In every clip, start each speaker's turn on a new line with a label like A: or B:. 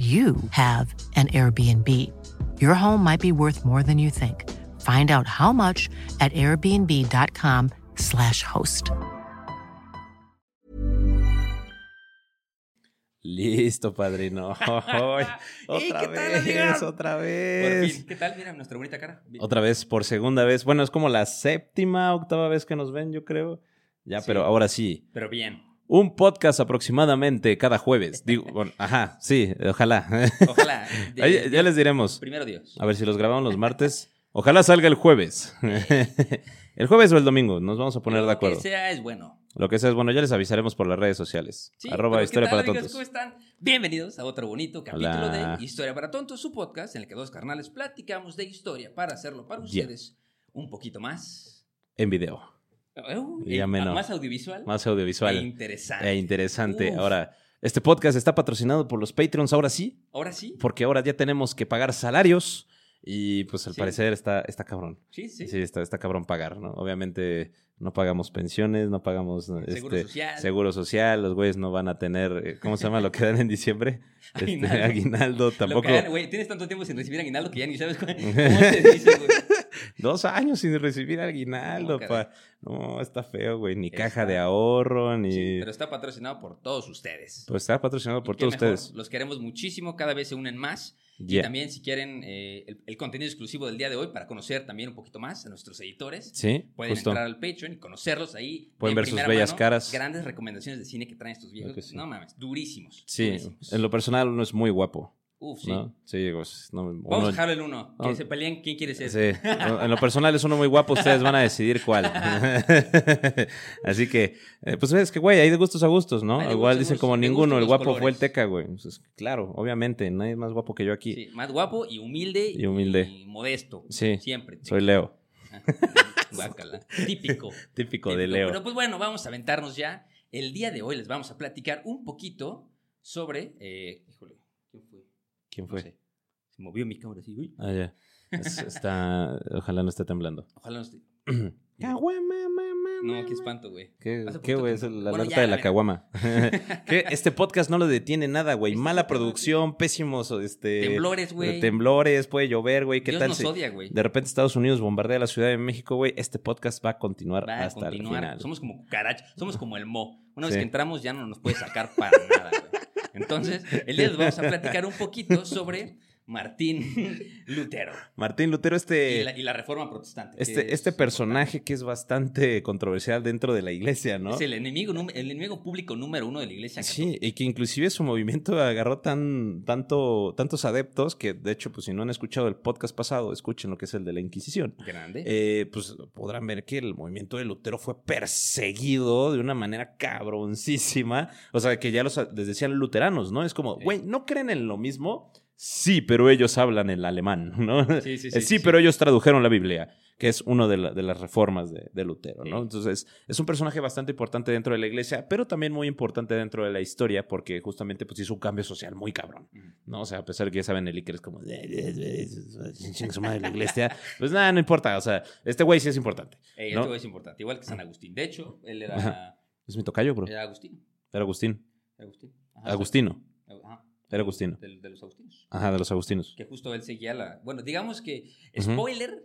A: you have an Airbnb. Your home might be worth more than you think. Find out how much at airbnb.com/slash host.
B: Listo, padrino. otra
C: ¿qué tal,
B: vez,
C: amiga?
B: otra
C: Por
B: vez.
C: fin, ¿qué tal? Mira nuestra bonita cara. Bien.
B: Otra vez, por segunda vez. Bueno, es como la séptima, octava vez que nos ven, yo creo. Ya,
C: Sí.
B: pero ahora sí.
C: Pero bien.
B: Un podcast aproximadamente cada jueves. Digo, bueno, ajá, sí, ojalá.
C: Ojalá. de-
B: ya les diremos.
C: Primero Dios.
B: A ver si los grabamos los martes. Ojalá salga el jueves. el jueves o el domingo. Nos vamos a poner
C: Lo
B: de acuerdo.
C: que sea es bueno.
B: Lo que sea es bueno, ya les avisaremos por las redes sociales.
C: Sí,
B: Arroba
C: pero ¿qué
B: Historia
C: tal,
B: para
C: amigos?
B: Tontos.
C: ¿Cómo están? Bienvenidos a otro bonito capítulo
B: Hola.
C: de Historia para Tontos, su podcast en el que dos carnales platicamos de historia para hacerlo para
B: Yeah.
C: ustedes un poquito más.
B: En video.
C: Uh,
B: Y
C: eh,
B: ameno.
C: más audiovisual.
B: Más audiovisual.
C: e interesante.
B: E interesante.
C: Uf.
B: Ahora, este podcast está patrocinado por los Patreons, ahora sí,
C: Ahora sí.
B: porque ahora ya tenemos que pagar salarios y pues al
C: Sí.
B: parecer está, está cabrón.
C: Sí, sí.
B: Sí, está, está cabrón pagar, ¿no? Obviamente no pagamos pensiones, no pagamos
C: Seguro
B: este,
C: social.
B: seguro social, los güeyes no van a tener, eh, ¿cómo se llama lo que dan en diciembre? Este,
C: Aguinaldo.
B: aguinaldo,
C: Lo
B: tampoco.
C: que güey, tienes tanto tiempo sin recibir aguinaldo que ya ni sabes cómo, cómo se dice, güey.
B: Dos años sin recibir aguinaldo,
C: No,
B: pa. No, está feo, güey. Ni caja de ahorro, ni.
C: Sí, pero está patrocinado por todos ustedes.
B: Pues está patrocinado por todos
C: mejor,
B: ustedes.
C: Los queremos muchísimo, cada vez se unen más. Y también si quieren eh, el, el contenido exclusivo del día de hoy para conocer también un poquito más a nuestros editores,
B: Sí,
C: pueden
B: justo.
C: entrar al Patreon y conocerlos ahí.
B: Pueden
C: en
B: ver sus bellas
C: mano,
B: caras.
C: Grandes recomendaciones de cine que traen estos viejos.
B: Sí.
C: No mames, durísimos.
B: Sí,
C: durísimos.
B: en lo personal uno es muy guapo,
C: Uf, sí.
B: ¿no? Sí, pues, no,
C: Vamos
B: uno-
C: a dejarlo el uno. Que
B: Vamos-
C: se peleen quién quiere ser.
B: Sí, en lo personal es uno muy guapo, ustedes van a decidir cuál. Así que, eh, pues ves que, güey, hay de gustos a gustos, ¿no? Igual
C: gustos
B: dicen como ninguno, el guapo fue el teca, güey. Entonces, claro, obviamente, nadie es más guapo que yo aquí.
C: Sí, más guapo y humilde.
B: Y humilde.
C: Y modesto.
B: Sí,
C: Siempre.
B: Soy Leo,
C: Guácala. Típico.
B: típico de. Leo.
C: Pero pues bueno, vamos a aventarnos ya. El día de hoy les vamos a platicar un poquito sobre. eh, híjole, ¿quién fue? Se movió mi cámara así. uy.
B: Ah, ya. Es- está, ojalá no esté temblando.
C: Ojalá no esté. No, qué espanto, güey.
B: ¿Qué, güey? Es la
C: Bueno,
B: alerta
C: ya,
B: de la caguama. este podcast no lo detiene nada, güey.
C: Este
B: Mala producción, pésimos este,
C: Temblores, güey.
B: temblores, puede llover, güey. ¿Qué
C: Dios
B: tal
C: nos
B: si
C: odia, güey.
B: de repente Estados Unidos bombardea la Ciudad de México, güey? Este podcast va a continuar
C: Va a
B: hasta el
C: continuar.
B: final.
C: Somos como cucarachas. Somos como el mo. Una vez que entramos ya no nos puede sacar para nada, güey. Entonces, el día vamos a platicar un poquito sobre Martín Lutero
B: Martín Lutero,
C: y
B: este,
C: la, y la reforma protestante.
B: este,
C: es
B: este personaje que es bastante controversial dentro de la iglesia, ¿no?
C: Es el enemigo, el enemigo público número uno de la iglesia.
B: Sí, y que inclusive su movimiento agarró tan, tanto, tantos adeptos que, de hecho, pues si no han escuchado el podcast pasado, escuchen lo que es el de la Inquisición.
C: Grande.
B: Eh, pues podrán ver que el movimiento de Lutero fue perseguido de una manera cabroncísima. O sea, que ya los, les decían luteranos, ¿no? Es como,
C: Sí.
B: güey, ¿no creen en lo mismo? Sí, pero ellos hablan el alemán, ¿no?
C: Sí, sí, sí,
B: sí, pero ellos tradujeron la Biblia, que es una de, la- de las reformas de, de Lutero, ¿no? Entonces, es un personaje bastante importante dentro de la iglesia, pero también muy importante dentro de la historia, porque justamente pues, hizo un cambio social muy cabrón. ¿no? O sea, a pesar de que ya saben, el Iker es como, "Chingue su madre la iglesia, pues nada, no importa, o sea, este güey sí es importante.
C: Ey,
B: ¿no?
C: esto es importante, igual que San Agustín. De hecho, él era.
B: Es mi tocayo, bro.
C: era Agustín.
B: Era Agustín.
C: Agustín. Ajá,
B: Agustino.
C: Ajá.
B: Era Agustino.
C: De, de los agustinos.
B: Ajá, de los agustinos.
C: Que justo él seguía la. Bueno, digamos que. Spoiler: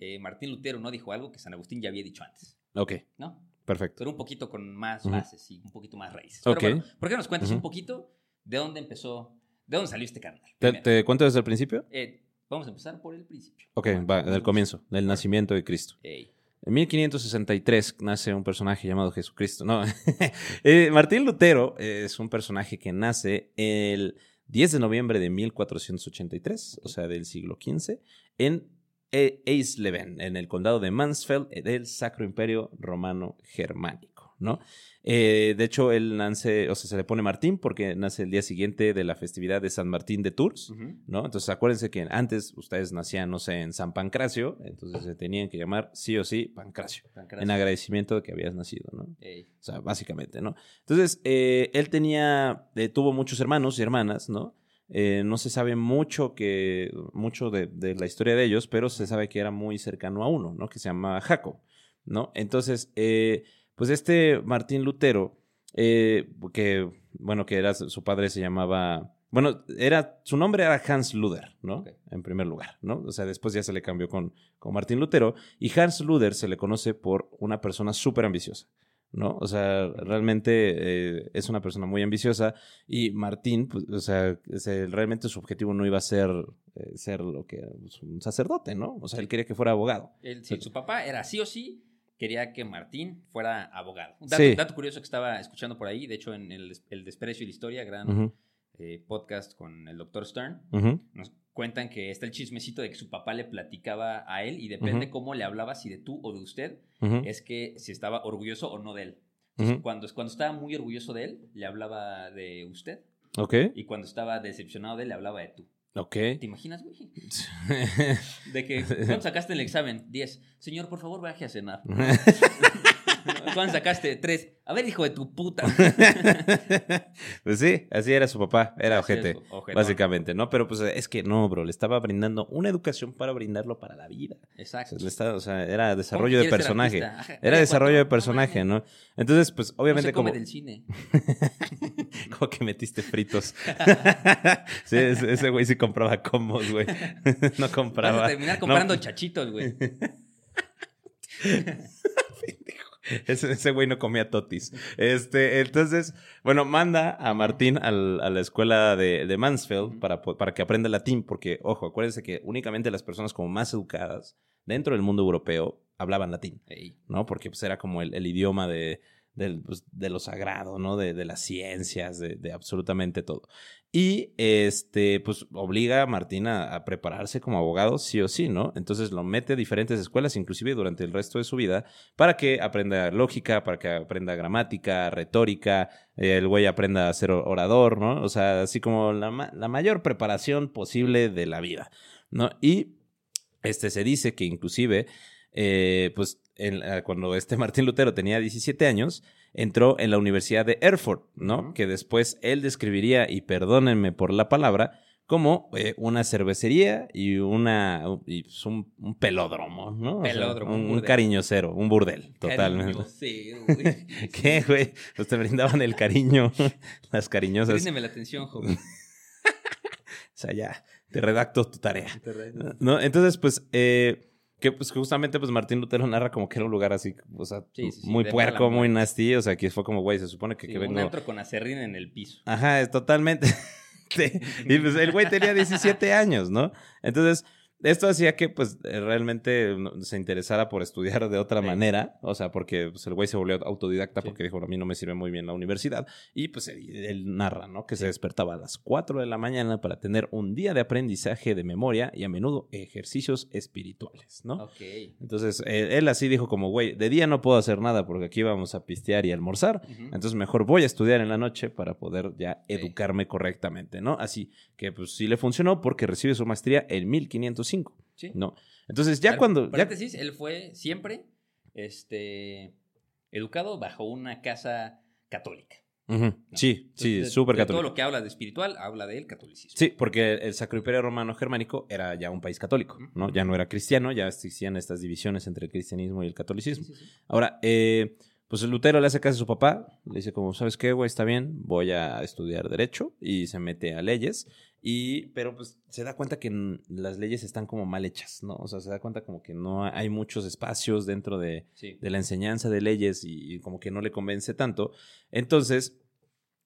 C: eh, Martín Lutero no dijo algo que San Agustín ya había dicho antes.
B: Ok,
C: ¿No?
B: perfecto.
C: Pero un poquito con más bases y un poquito más raíces. Pero
B: Ok.
C: bueno, ¿por qué no nos cuentas un poquito de dónde empezó, de dónde salió este carnal?
B: ¿Te, te cuento desde el principio?
C: Eh, vamos a empezar por el principio.
B: Ok, va, del comienzo, del nacimiento de Cristo.
C: Ey.
B: En 1563 nace un personaje llamado Jesucristo. No, Eh, Martín Lutero es un personaje que nace el 10 de noviembre de 1483, o sea, del siglo XV, en E- Eisleben, en el condado de Mansfeld del Sacro Imperio Romano Germánico. ¿No? Eh, de hecho, él nace, o sea, se le pone Martín porque nace el día siguiente de la festividad de San Martín de Tours. ¿no? Entonces, acuérdense que antes ustedes nacían, no sé, en San Pancracio, entonces se tenían que llamar sí o sí Pancracio,
C: Pancracio.
B: en agradecimiento de que habías nacido, ¿no?
C: Ey.
B: O sea, básicamente, ¿no? Entonces, eh, él tenía, eh, tuvo muchos hermanos y hermanas, ¿no? Eh, no se sabe mucho que mucho de, de la historia de ellos, pero se sabe que era muy cercano a uno, ¿no? Que se llama Jacob, ¿no? Entonces, eh, pues este Martín Lutero, eh, que, bueno, que era su padre se llamaba, bueno, era, su nombre era Hans Luther, ¿no? En primer lugar, ¿no? O sea, después ya se le cambió con, con Martín Lutero, y Hans Luther se le conoce por una persona súper ambiciosa. ¿no? O sea, realmente eh, es una persona muy ambiciosa y Martín, pues, o sea, realmente su objetivo no iba a ser eh, ser lo que pues, un sacerdote, ¿no? O sea, él quería que fuera abogado.
C: Él- sí, su papá era sí o sí, quería que Martín fuera abogado. Un dato,
B: Sí.
C: dato curioso que estaba escuchando por ahí, de hecho, en el, Des- el Desprecio y la Historia, gran eh, podcast con el doctor Stern, nos cuentan que está el chismecito de que su papá le platicaba a él y depende cómo le hablaba, si de tú o de usted, es que si estaba orgulloso o no de él. Entonces, cuando, cuando estaba muy orgulloso de él, le hablaba de usted.
B: Ok,
C: Y cuando estaba decepcionado de él, le hablaba de tú.
B: Ok.
C: ¿Te imaginas, güey? De que, ¿cuánto sacaste en el examen? 10. Señor, por favor, baje a cenar. ¿Cuánto sacaste? 3. A ver, hijo de tu puta.
B: pues sí, así era su papá, era
C: Así
B: ojete. Básicamente, ¿no? Pero pues es que no, bro, le estaba brindando una educación para brindarlo para la vida. O
C: Exacto.
B: sea, le estaba- o sea, era desarrollo de
C: ¿Quieres ser
B: personaje. Era desarrollo de personaje. ¿no? Entonces, pues
C: No
B: obviamente
C: se come
B: como...
C: del cine.
B: Como que metiste fritos. sí, ese, güey sí compraba combos, güey. no
C: Vas
B: compraba.
C: a terminar
B: no,
C: comprando chachitos, güey.
B: ese, güey no comía totis. Este, entonces, bueno, manda a Martín al- a la escuela de, de Mansfield para, para que aprenda latín, porque, ojo, acuérdense que únicamente las personas como más educadas dentro del mundo europeo hablaban latín. ¿no? Porque pues era como el, el idioma de, del, pues, de lo sagrado, ¿no? De, de las ciencias, de, de absolutamente todo. Y este, pues obliga a Martín a, prepararse como abogado, sí o sí, ¿no? Entonces lo mete a diferentes escuelas, inclusive durante el resto de su vida, para que aprenda lógica, para que aprenda gramática, retórica, eh, el güey aprenda a ser orador, ¿no? O sea, así como la, la mayor preparación posible de la vida, ¿no? Y este se dice que inclusive eh, pues en cuando este Martín Lutero tenía 17 años, entró en la Universidad de Erfurt, ¿no? Que después él describiría, y perdónenme por la palabra, como eh, una cervecería y una y, pues, un, un pelódromo, ¿no? O sea,
C: Pelódromo,
B: un,
C: un
B: un
C: burdel.
B: cariñocero, un burdel, totalmente.
C: Cariño güey.
B: ¿Qué, güey? Pues te brindaban el cariño, las cariñosas.
C: Bríndeme la atención, joven.
B: O sea, ya, te redacto tu tarea. ¿No? Entonces, pues, eh, que pues justamente pues Martín Lutero narra como que era un lugar así, o sea,
C: Sí, sí, sí,
B: muy puerco, muy nasty, o sea, que fue como, güey, se supone que, que
C: un
B: vengo...
C: antro con acerrín en el piso.
B: Ajá, es totalmente... Sí, Y pues el güey tenía 17 años, ¿no? Entonces, esto hacía que pues eh, realmente se interesara por estudiar de otra
C: Sí.
B: manera, o sea, porque pues, el güey se volvió autodidacta
C: Sí.
B: porque dijo, a mí no me sirve muy bien la universidad, y pues él, narra, ¿no? Que se despertaba a las 4 de la mañana para tener un día de aprendizaje de memoria y a menudo ejercicios espirituales, ¿no?
C: Ok.
B: Entonces, eh, él así dijo como, güey, de día no puedo hacer nada porque aquí vamos a pistear y almorzar, entonces mejor voy a estudiar en la noche para poder ya educarme correctamente, ¿no? Así que pues sí le funcionó porque recibe su maestría en 1505,
C: Sí.
B: ¿no? Entonces ya cuando... Ya,
C: Paréntesis, él fue siempre este, educado bajo una casa católica.
B: Ujú, Sí, sí,
C: Entonces,
B: súper
C: de
B: católico.
C: Todo lo que habla de espiritual, habla del catolicismo.
B: Sí, porque el Sacro Imperio Romano Germánico era ya un país católico, ¿no? Ya no era cristiano, ya existían estas divisiones entre el cristianismo y el
C: Sí,
B: catolicismo.
C: sí, sí.
B: Ahora, eh, pues el Lutero le hace caso a su papá, le dice como, ¿sabes qué, güey? Está bien, voy a estudiar Derecho y se mete a leyes, y, pero pues se da cuenta que las leyes están como mal hechas, ¿no? O sea, se da cuenta como que no hay muchos espacios dentro de,
C: Sí.
B: de la enseñanza de leyes y, y como que no le convence tanto. Entonces,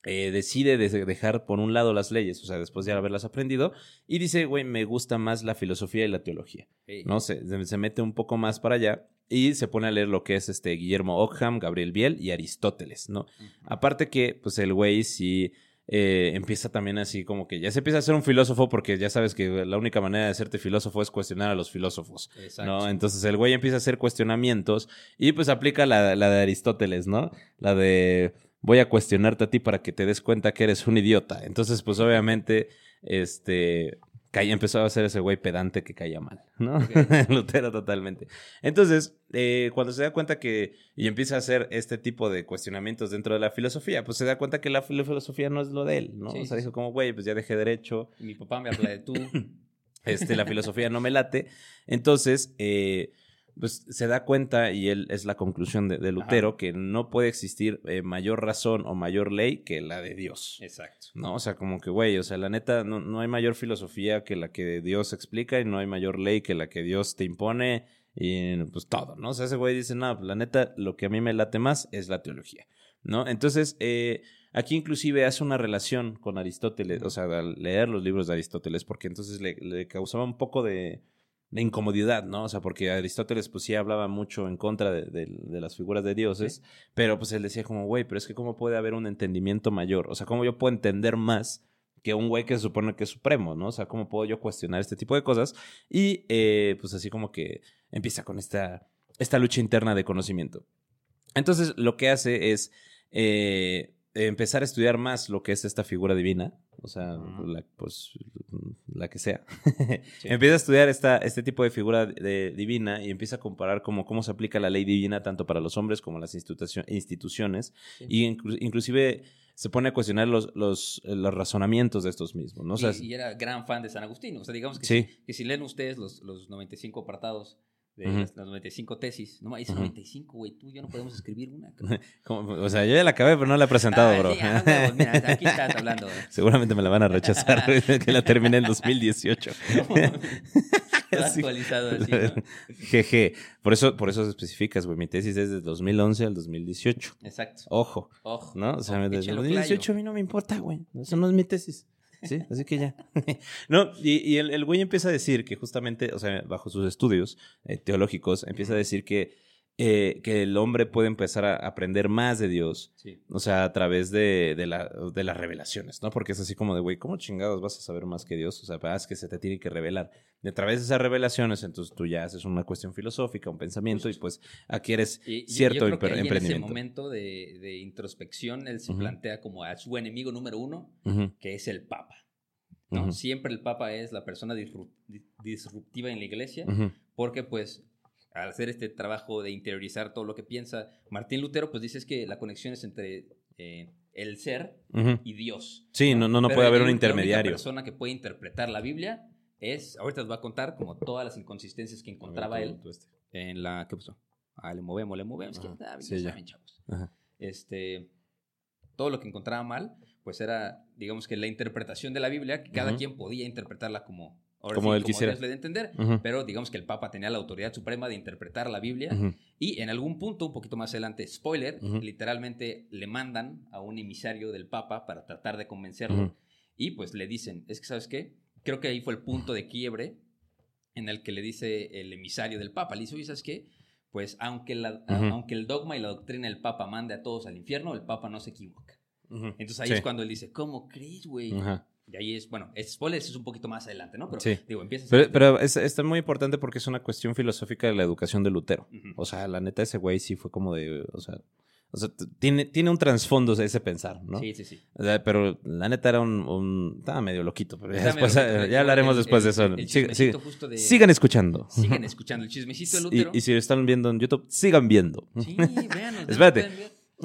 B: eh, decide de- dejar por un lado las leyes, o sea, después de haberlas aprendido, y dice, güey, me gusta más la filosofía y la teología.
C: Sí.
B: ¿no? Se, se- mete un poco más para allá y se pone a leer lo que es este Guillermo Ockham, Gabriel Biel y Aristóteles, ¿no? Aparte que, pues el güey sí eh, empieza también así como que ya se empieza a ser un filósofo porque ya sabes que la única manera de hacerte filósofo es cuestionar a los filósofos, ¿no? Entonces el güey empieza a hacer cuestionamientos y pues aplica la, la de Aristóteles, ¿no? La de voy a cuestionarte a ti para que te des cuenta que eres un idiota. Entonces pues obviamente este caía, empezó a ser ese güey pedante que caía mal, ¿no? Lutero totalmente. Entonces, eh, cuando se da cuenta que y empieza a hacer este tipo de cuestionamientos dentro de la filosofía, pues se da cuenta que la filosofía no es lo de él, ¿no? o sea, dijo como, güey, pues ya dejé derecho.
C: Mi papá me habla de tú.
B: Este, la filosofía no me late. Entonces, eh, pues se da cuenta, y él es la conclusión de, Lutero, que no puede existir eh, mayor razón o mayor ley que la de Dios.
C: Exacto.
B: ¿No? O sea, como que, güey, o sea, la neta, no, no, hay mayor filosofía que la que Dios explica y no hay mayor ley que la que Dios te impone y pues todo, ¿no? O sea, ese güey dice, no, pues, la neta, lo que a mí me late más es la teología, ¿no? Entonces, eh, aquí inclusive hace una relación con Aristóteles, o sea, al leer los libros de Aristóteles, porque entonces le, le causaba un poco de de incomodidad, ¿no? O sea, porque Aristóteles pues sí hablaba mucho en contra de, las figuras de dioses, pero pues él decía como, güey, pero es que cómo puede haber un entendimiento mayor, o sea, cómo yo puedo entender más que un güey que se supone que es supremo, ¿no? O sea, cómo puedo yo cuestionar este tipo de cosas y eh, pues así como que empieza con esta, esta lucha interna de conocimiento. Entonces lo que hace es... Eh, empezar a estudiar más lo que es esta figura divina, o sea, la, pues la que sea. empieza a estudiar esta, este tipo de figura de, divina y empieza a comparar cómo, cómo se aplica la ley divina tanto para los hombres como las instituciones y inclusive se pone a cuestionar los, los, los, razonamientos de estos mismos. ¿no?
C: y, era gran fan de San Agustín. O sea, digamos que, si, que si leen ustedes los, los 95 apartados de las 95 tesis. No, hice 95, güey. Tú y yo no podemos escribir una.
B: O sea, yo ya la acabé, pero no la he presentado, ah, bro.
C: Ah, mira, aquí estás hablando.
B: Seguramente me la van a rechazar, que la terminé en 2018.
C: actualizado así, ¿no?
B: Jeje. Por eso, por eso especificas, güey. Mi tesis es de 2011 al 2018.
C: Exacto.
B: Ojo.
C: Ojo.
B: ¿No? O sea, desde 2018 a mí no me importa, güey. Eso no es mi tesis. Sí, así que ya. no, y, el, el, güey empieza a decir que justamente, o sea, bajo sus estudios eh, teológicos, empieza a decir que eh, que el hombre puede empezar a aprender más de Dios, o sea, a través de, de, la, de, las revelaciones, ¿no? Porque es así como de, güey, ¿cómo chingados vas a saber más que Dios? O sea, es que se te tiene que revelar. Y a través de esas revelaciones, entonces tú ya haces una cuestión filosófica, un pensamiento, y pues adquieres cierto
C: yo creo que En ese momento de, de introspección, él se plantea como a su enemigo número uno, que es el Papa. ¿no? Siempre el Papa es la persona disruptiva en la iglesia, porque pues al hacer este trabajo de interiorizar todo lo que piensa, Martín Lutero pues dice que la conexión es entre eh, el ser y Dios.
B: Sí, no, no, no puede haber un intermediario.
C: La persona que puede interpretar la Biblia es, ahorita os voy a contar como todas las inconsistencias que encontraba él este. en la, ¿qué pasó? Ah, le movemos, le movemos. sí, ya. chavos. Este, todo lo que encontraba mal, pues era, digamos que la interpretación de la Biblia, que cada quien podía interpretarla como
B: como él quisiera.
C: le de entender, pero digamos que el Papa tenía la autoridad suprema de interpretar la Biblia y en algún punto, un poquito más adelante, spoiler, literalmente le mandan a un emisario del Papa para tratar de convencerlo y pues le dicen, es que sabes qué, creo que ahí fue el punto de quiebre en el que le dice el emisario del Papa, le dice, oye, ¿sabes qué? Pues aunque, la, aunque el dogma y la doctrina del Papa mande a todos al infierno, el Papa no se equivoca. Entonces ahí es cuando él dice, ¿cómo crees, güey? Y ahí es, bueno, es spoiler, es un poquito más adelante, ¿no? Pero,
B: sí.
C: digo, empieza
B: Pero, pero es, es, muy importante porque es una cuestión filosófica de la educación de Lutero. O sea, la neta, ese güey sí fue como de. O sea, o sea tiene, tiene un trasfondo ese pensar, ¿no?
C: Sí, sí, sí.
B: O sea, pero la neta era un. estaba medio loquito, pero ya, después, ya hablaremos después de eso. Sigan escuchando.
C: Sigan escuchando el chismecito de Lutero.
B: Y, si lo están viendo en YouTube, sigan viendo.
C: Sí, vean.
B: Espérate.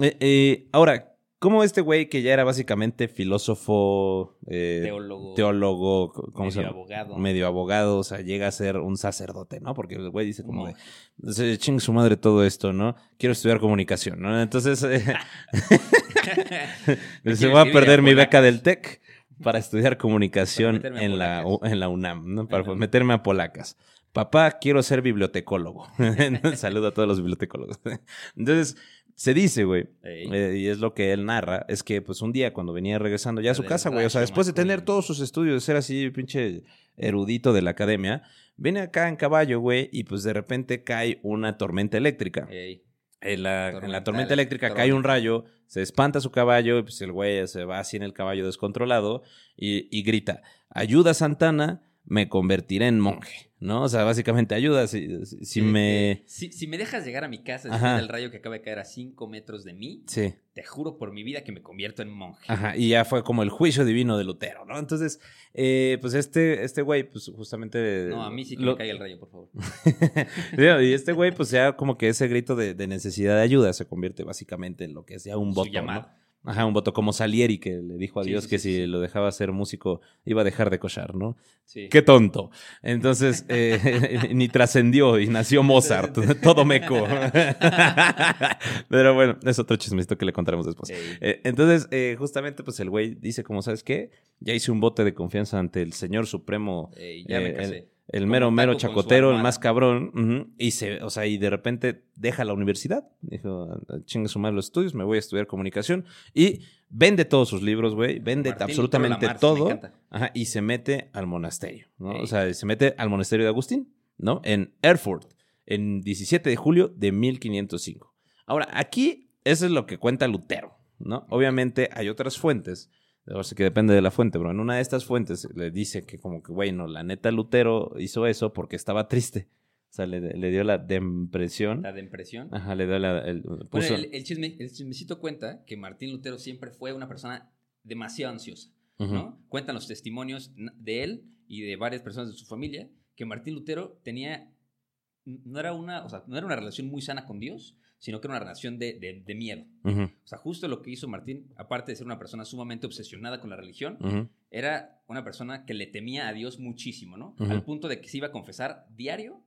B: Eh, eh, ahora, ¿Cómo este güey que ya era básicamente filósofo,
C: eh, teólogo,
B: teólogo ¿cómo
C: medio abogado.
B: Medio abogado, o sea, llega a ser un sacerdote, ¿no? Porque el güey dice como de, ching su madre todo esto, ¿no? Quiero estudiar comunicación, ¿no? Entonces, eh, se va a perder mi beca del TEC para estudiar comunicación en la, en la UNAM, ¿no? Para meterme a polacas. Papá, quiero ser bibliotecólogo. Saludo a todos los bibliotecólogos. Entonces, se dice, güey, eh, y es lo que él narra, es que pues un día cuando venía regresando ya a su casa, güey, o sea, después de tener todos sus estudios, de ser así pinche erudito de la academia, viene acá en caballo, güey, y pues de repente cae una tormenta eléctrica. En la, en la
C: Tormenta
B: tormenta eléctrica cae un rayo, se espanta su caballo, y pues el güey se va así en el caballo descontrolado y, y grita, ayuda Santana, me convertiré en monje, ¿no? O sea, básicamente ayuda, si, si- si me...
C: Si, si me dejas llegar a mi casa
B: Ajá.
C: después del rayo que acaba de caer a 5 metros de mí,
B: Sí.
C: te juro por mi vida que me convierto en monje.
B: Ajá, y ya fue como el juicio divino de Lutero, ¿no? Entonces, eh, pues este, este güey, pues justamente...
C: No, a mí sí que
B: lo-
C: me caiga el rayo, por favor.
B: Y este güey, pues ya como que ese grito de, de necesidad de ayuda se convierte básicamente en lo que es ya un
C: llamado.
B: ¿no? Ajá, un voto como Salieri que le dijo a Dios
C: sí,
B: que
C: sí,
B: si lo dejaba ser músico iba a dejar de cochar, ¿no?
C: Sí.
B: Qué tonto. Entonces, eh, ni trascendió y nació Mozart, todo meco. Pero bueno, es otro chismecito que le contaremos después. Eh, entonces, eh, justamente, pues el güey dice, como sabes qué, ya hice un voto de confianza ante el Señor Supremo,
C: ya
B: eh,
C: me casé.
B: el
C: Como
B: mero, mero chacotero, el más cabrón, y se, o sea, y de repente deja la universidad, dijo, chingue su madre los estudios, me voy a estudiar comunicación, y vende todos sus libros, güey, vende
C: Martín
B: absolutamente todo, ajá, y se mete al monasterio, ¿no? O sea, se mete al monasterio de Agustín, ¿no? En Erfurt, en 17 de julio de 1505. Ahora, aquí, eso es lo que cuenta Lutero, ¿no? Obviamente hay otras fuentes, ahora sí que depende de la fuente, pero en una de estas fuentes le dice que como que, güey, no, la neta Lutero hizo eso porque estaba triste. O sea, le, le dio la depresión.
C: La de impresión.
B: Ajá, le dio la... el-
C: Bueno, el, el chisme- el chismecito cuenta que Martín Lutero siempre fue una persona demasiado ansiosa, ¿no? Cuentan los testimonios de él y de varias personas de su familia que Martín Lutero tenía, no era una, o sea, no era una relación muy sana con Dios, sino que era una relación de, de- de miedo. O sea, justo lo que hizo Martín, aparte de ser una persona sumamente obsesionada con la religión, era una persona que le temía a Dios muchísimo, ¿no? Al punto de que se iba a confesar diario.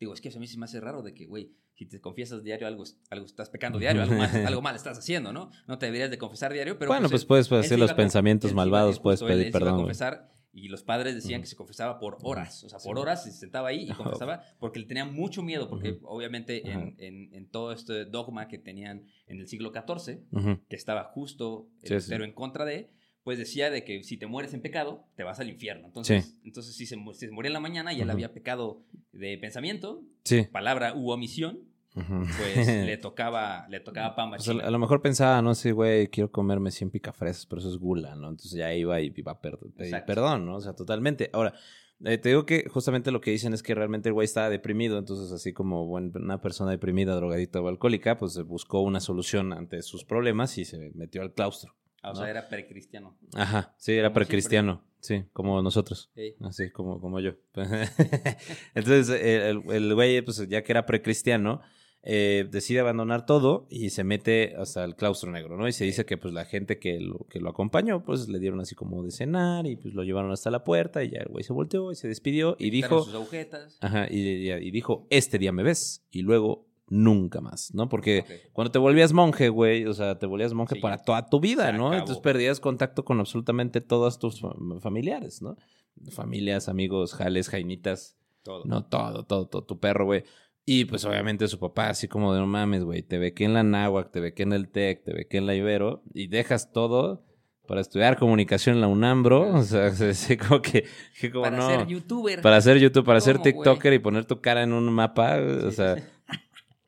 C: Digo, es que a mí se me hace raro de que, güey, si te confiesas diario algo, algo estás pecando diario, algo mal, algo mal estás haciendo, ¿no? No te deberías de confesar diario, pero...
B: bueno, pues
C: él-
B: puedes
C: él
B: hacer los pensamientos
C: él
B: malvados, puedes
C: él-
B: pedir
C: él se iba a
B: perdón.
C: confesar y los padres decían que se confesaba por horas, o sea, por
B: Sí.
C: horas se sentaba ahí y confesaba porque le tenía mucho miedo, porque obviamente en, en- en todo este dogma que tenían en el siglo XIV, que estaba justo, eh,
B: Sí, sí.
C: pero en contra de, pues decía de que si te mueres en pecado, te vas al infierno. Entonces, entonces si, se, si se moría en la mañana y él había pecado de pensamiento, palabra u omisión, Pues le tocaba, le tocaba pamba
B: Pues a, a lo mejor pensaba, no sé, güey, quiero comerme 100 picafresas, pero eso es gula, ¿no? Entonces ya iba y iba a pedir perdón, ¿no? O sea, totalmente. Ahora, eh, te digo que justamente lo que dicen es que realmente el güey estaba deprimido, entonces así como una persona deprimida, drogadita o alcohólica, pues buscó una solución ante sus problemas y se metió al claustro.
C: Ah, o
B: ¿no?
C: sea, era precristiano.
B: Ajá, sí, era precristiano, sí, como nosotros.
C: Ey.
B: Así como, como yo. Entonces, el, el güey, pues ya que era precristiano, eh, decide abandonar todo y se mete hasta el claustro negro, ¿no? Y se dice que pues la gente que lo, que lo acompañó, pues le dieron así como de cenar y pues lo llevaron hasta la puerta y ya el güey se volteó y se despidió y dijo,
C: sus agujetas.
B: ajá, y, y- y dijo, este día me ves y luego nunca más, ¿no? Porque cuando te volvías monje, güey, o sea, te volvías monje
C: Sí,
B: para toda tu vida, ¿no?
C: acabó.
B: Entonces perdías contacto con absolutamente todos tus fa- familiares, ¿no? Familias, amigos, jales, jainitas,
C: Todo.
B: no, todo, todo, todo, tu perro, güey. Y pues obviamente su papá, así como de no mames, güey, te ve que en la Náhuac, te ve que en el TEC, te ve que en la Ibero, y dejas todo para estudiar comunicación en la UNAM, bro. O sea, así como que, que como
C: para
B: no.
C: ser youtuber.
B: Para hacer YouTube, para ser. TikToker y poner tu cara en un mapa, o sea,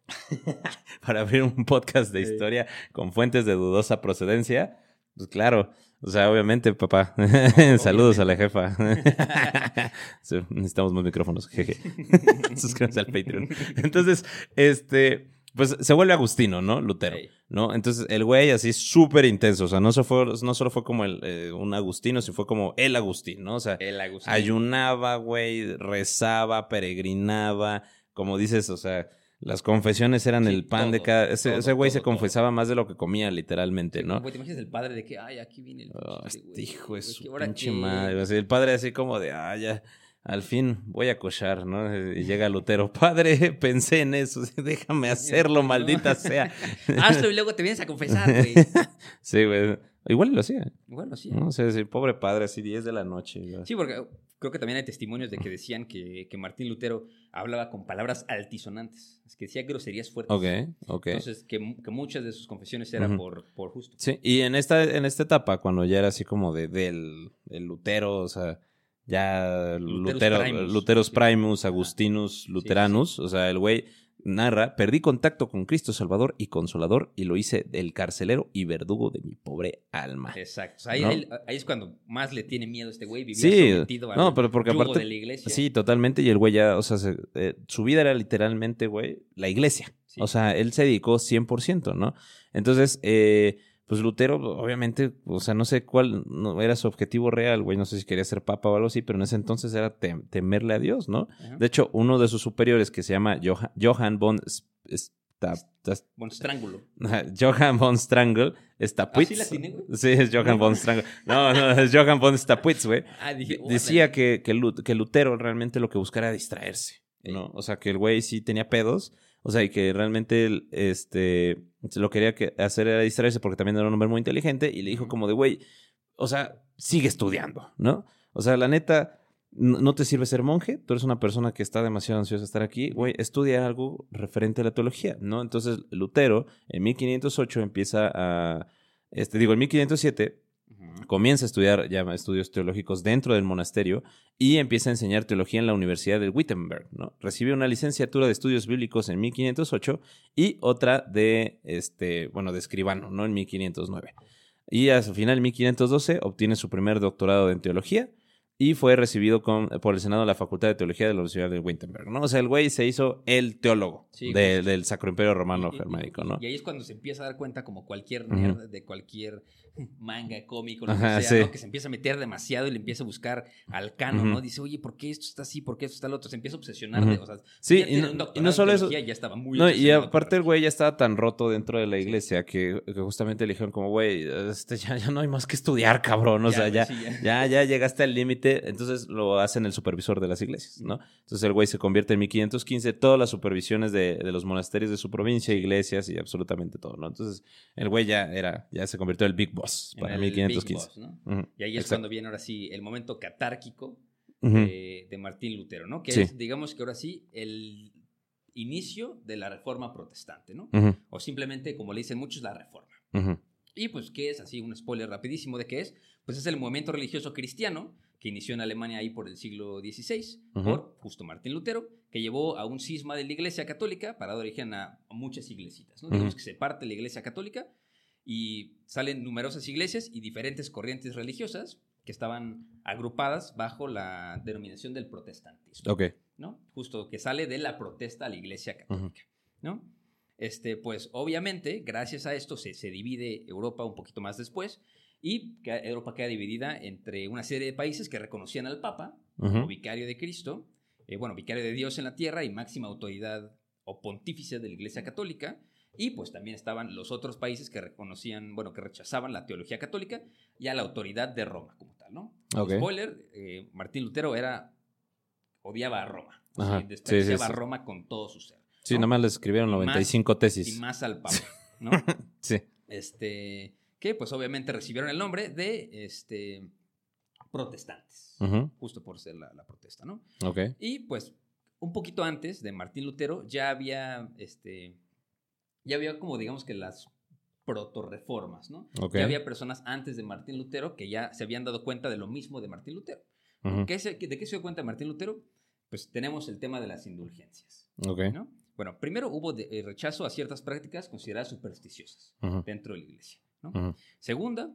B: para abrir un podcast de
C: Sí.
B: historia con fuentes de dudosa procedencia, pues claro, o sea, obviamente, papá. Saludos a la jefa. Sí, necesitamos más micrófonos, jeje. Suscríbanse al Patreon. Entonces, este, pues se vuelve Agustino, ¿no? Lutero. ¿no? Entonces, el güey así súper intenso, o sea, no, se fue, no solo fue como el, eh, un Agustino, sino fue como el Agustín, ¿no? O sea,
C: El Agustín.
B: ayunaba, güey, rezaba, peregrinaba, como dices, o sea, las confesiones eran
C: Sí,
B: el pan de cada... Ese,
C: todo,
B: ese güey se
C: todo,
B: confesaba más de lo que comía, literalmente, ¿no?
C: Güey, ¿Te imaginas el padre de que, ay, aquí viene el
B: Oh,
C: pinche
B: este
C: güey,
B: hijo
C: güey,
B: su pinche madre. El padre así como de, ah, ya, al fin voy a cochar, ¿no? Y llega Lutero, padre, pensé en eso, déjame hacerlo,
C: ¿no?
B: maldita sea.
C: Hazlo y luego te vienes a confesar, güey.
B: Sí, güey. Igual lo hacía.
C: Bueno, sí.
B: ¿no? O sea, sí, pobre padre, así 10 de la noche.
C: Sí, porque creo que también hay testimonios de que decían que, que Martín Lutero hablaba con palabras altisonantes. Es que decía groserías fuertes.
B: Ok, ok.
C: Entonces, que, que muchas de sus confesiones eran por, por justo.
B: Sí, y en esta, en esta etapa, cuando ya era así como de, del, del Lutero, o sea, ya
C: Luterus
B: Lutero,
C: Primus.
B: Luterus
C: Sí.
B: Primus, Agustinus, Luteranus, o sea, el güey narra, perdí contacto con Cristo Salvador y Consolador y lo hice del carcelero y verdugo de mi pobre alma.
C: Exacto. ahí, es cuando más le tiene miedo a este güey, vivir
B: sí,
C: sometido
B: no, pero porque aparte, de la iglesia. Sí, totalmente. Y el güey ya, o sea, eh, su vida era literalmente, güey, la iglesia. O sea, él se dedicó 100%, ¿no? Entonces, eh, pues Lutero, obviamente, o sea, no sé cuál no, era su objetivo real, güey, no sé si quería ser papa o algo así, pero en ese entonces era temerle a Dios, ¿no? De hecho, uno de sus superiores que se llama Johann, von
C: von Strangulo.
B: Johann von Strangle Stapwitz.
C: ¿Ah, sí, la güey?
B: sí, es Johann von Strangle. No, no, es Johann von Stapwitz, güey. Ah, dije, Decía que, que, Lutero realmente lo que buscara era distraerse, ¿no? O sea, que el güey sí tenía pedos, o sea, y que realmente este lo quería hacer era distraerse porque también era un hombre muy inteligente y le dijo como de, güey, o sea, sigue estudiando, ¿no? O sea, la neta, no te sirve ser monje, tú eres una persona que está demasiado ansiosa de estar aquí, güey, estudia algo referente a la teología, ¿no? Entonces, Lutero en 1508 empieza a, este, digo, en 1507 comienza a estudiar ya estudios teológicos dentro del monasterio y empieza a enseñar teología en la Universidad de Wittenberg. ¿no? Recibe una licenciatura de estudios bíblicos en 1508 y otra de, este, bueno, de escribano, ¿no? En 1509. Y al final, en 1512, obtiene su primer doctorado en teología y fue recibido por el Senado de la Facultad de Teología de la Universidad de Wittenberg, ¿no? O sea, el güey se hizo el teólogo del Sacro Imperio Romano Germánico, ¿no?
C: Y ahí es cuando se empieza a dar cuenta, como cualquier nerd de cualquier manga, cómico, lo que sea, ¿no? Que se empieza a meter demasiado y le empieza a buscar al cano, ¿no? Dice, oye, ¿por qué esto está así? ¿Por qué esto está lo otro? Se empieza a obsesionar. o sea,
B: sí, y no, solo eso. Ya estaba muy no, y aparte el güey ya estaba tan roto dentro de la iglesia que, justamente le dijeron como, güey, este, ya, ya, no hay más que estudiar, cabrón. O sea, ya, ya, ya llegaste al límite entonces lo hacen el supervisor de las iglesias, ¿no? Entonces el güey se convierte en 1515, todas las supervisiones de, los monasterios de su provincia, iglesias y absolutamente todo, ¿no? Entonces el güey ya era, ya se convirtió en el Big Boss para 1515.
C: Y ahí es cuando viene ahora sí el momento catárquico de, Martín Lutero, ¿no? Que es, digamos que ahora sí, el inicio de la reforma protestante, ¿no? O simplemente, como le dicen muchos, la reforma. Y pues, ¿qué es? Así un spoiler rapidísimo de qué es. Pues es el movimiento religioso cristiano que inició en Alemania ahí por el siglo XVI, por justo Martín Lutero, que llevó a un cisma de la Iglesia Católica para dar origen a, muchas iglesitas. ¿no? Digamos que se parte la Iglesia Católica y salen numerosas iglesias y diferentes corrientes religiosas que estaban agrupadas bajo la denominación del protestantismo.
B: Ok.
C: ¿no? Justo que sale de la protesta a la Iglesia Católica. ¿no? Este, pues obviamente, gracias a esto se, se divide Europa un poquito más después y Europa queda dividida entre una serie de países que reconocían al Papa como vicario de Cristo, eh, bueno, vicario de Dios en la tierra y máxima autoridad o pontífice de la Iglesia Católica. Y pues también estaban los otros países que reconocían, bueno, que rechazaban la teología católica y a la autoridad de Roma como tal, ¿no? Spoiler, eh, Martín Lutero era, odiaba a Roma. despreciaba a Roma con todo su ser.
B: Sí, nada más le escribieron 95 tesis.
C: Y más al Papa, ¿no?
B: sí.
C: Este, que pues obviamente recibieron el nombre de este, protestantes, justo por ser la, protesta, ¿no?
B: Ok.
C: Y pues un poquito antes de Martín Lutero ya había, este, ya había como digamos que las proto-reformas, ¿no? Ya había personas antes de Martín Lutero que ya se habían dado cuenta de lo mismo de Martín Lutero. ¿De qué se dio cuenta Martín Lutero? Pues tenemos el tema de las indulgencias. Bueno, primero hubo eh, rechazo a ciertas prácticas consideradas supersticiosas dentro de la iglesia. Segunda,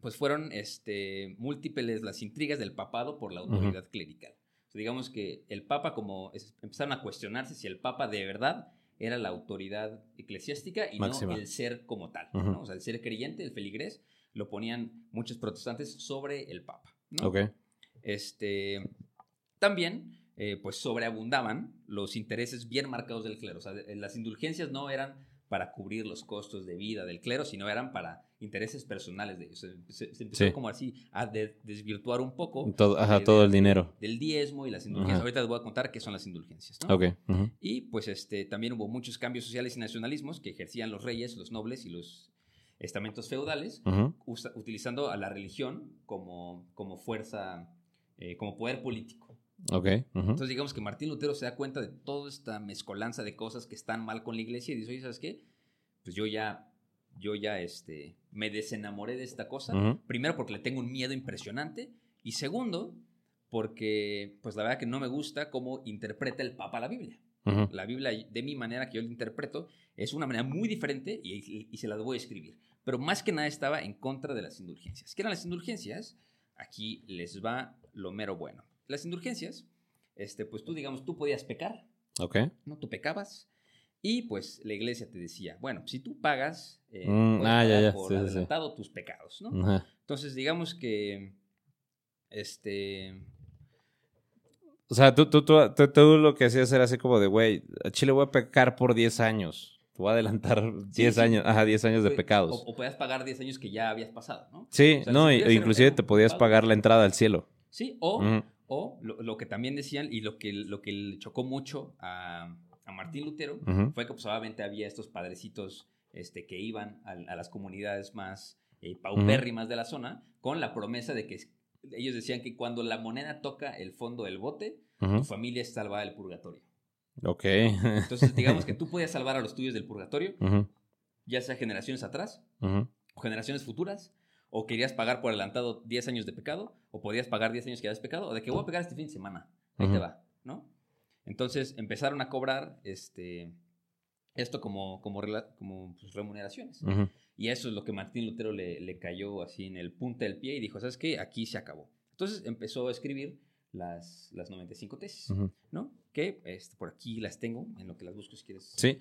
C: pues fueron este, múltiples las intrigas del papado por la autoridad clerical. digamos que el papa, como empezaron a cuestionarse si el papa de verdad era la autoridad eclesiástica y no el ser como tal. O sea, el ser creyente, el feligrés, lo ponían muchos protestantes sobre el papa. Este, también, eh, pues sobreabundaban los intereses bien marcados del clero. O sea, las indulgencias no eran para cubrir los costos de vida del clero, sino eran para intereses personales de ellos. Se, empezó como así a desvirtuar un poco.
B: Todo, ajá, todo el dinero.
C: Del diezmo y las indulgencias. Ahorita les voy a contar qué son las indulgencias. Y pues este, también hubo muchos cambios sociales y nacionalismos que ejercían los reyes, los nobles y los estamentos feudales, utilizando a la religión como, como fuerza, eh, como poder político. Entonces digamos que Martín Lutero se da cuenta de toda esta mezcolanza de cosas que están mal con la iglesia y dice, oye, ¿sabes qué? Pues yo ya, yo ya este, me desenamoré de esta cosa. Primero porque le tengo un miedo impresionante y segundo porque pues la verdad que no me gusta cómo interpreta el Papa la Biblia. La Biblia, de mi manera que yo la interpreto, es una manera muy diferente y, y se la voy a escribir. Pero más que nada estaba en contra de las indulgencias. ¿Qué eran las indulgencias? Aquí les va lo mero bueno. Las indulgencias, este, pues tú, digamos, tú podías pecar.
B: Ok.
C: ¿no? Tú pecabas. Y pues la iglesia te decía, bueno, si tú pagas, eh,
B: Mm,
C: puedes
B: ah, ya,
C: pagar
B: ya,
C: por
B: sí, sí, sí.
C: adelantado tus pecados, ¿no?
B: Ajá.
C: Entonces, digamos que, este,
B: O sea, tú, tú, tú, tú- lo que hacías era así como de, güey, a Chile voy a pecar por 10 años. Te voy a adelantar 10
C: sí.
B: años, ajá, 10 años de
C: o,
B: pecados.
C: o podías pagar 10 años que ya habías pasado, ¿no?
B: Sí,
C: o sea,
B: no,
C: si
B: y- inclusive te podías
C: pecado.
B: pagar la entrada al cielo.
C: Sí, o, o lo, lo que también decían y lo que, lo que le chocó mucho a, a Martín Lutero
B: Ujú.
C: fue que pues obviamente había estos padrecitos este, que iban a, a las comunidades más eh, paupérrimas de la zona con la promesa de que ellos decían que cuando la moneda toca el fondo del bote,
B: Ujú.
C: tu familia es salvada del purgatorio.
B: Ok.
C: Entonces, digamos que tú podías salvar a los tuyos del purgatorio, ya sea generaciones atrás o generaciones futuras, o querías pagar por adelantado 10 años de pecado, o podías pagar 10 años que habías pecado, o de que voy a pegar este fin de semana. Ahí te va, ¿no? Entonces empezaron a cobrar este, esto como, como, como pues, remuneraciones. Y eso es lo que Martín Lutero le, le cayó así en el punta del pie y dijo, ¿sabes qué? Aquí se acabó. Entonces empezó a escribir las, las 95 tesis. ¿no? Que este, por aquí las tengo, en lo que las busco si quieres.
B: Sí,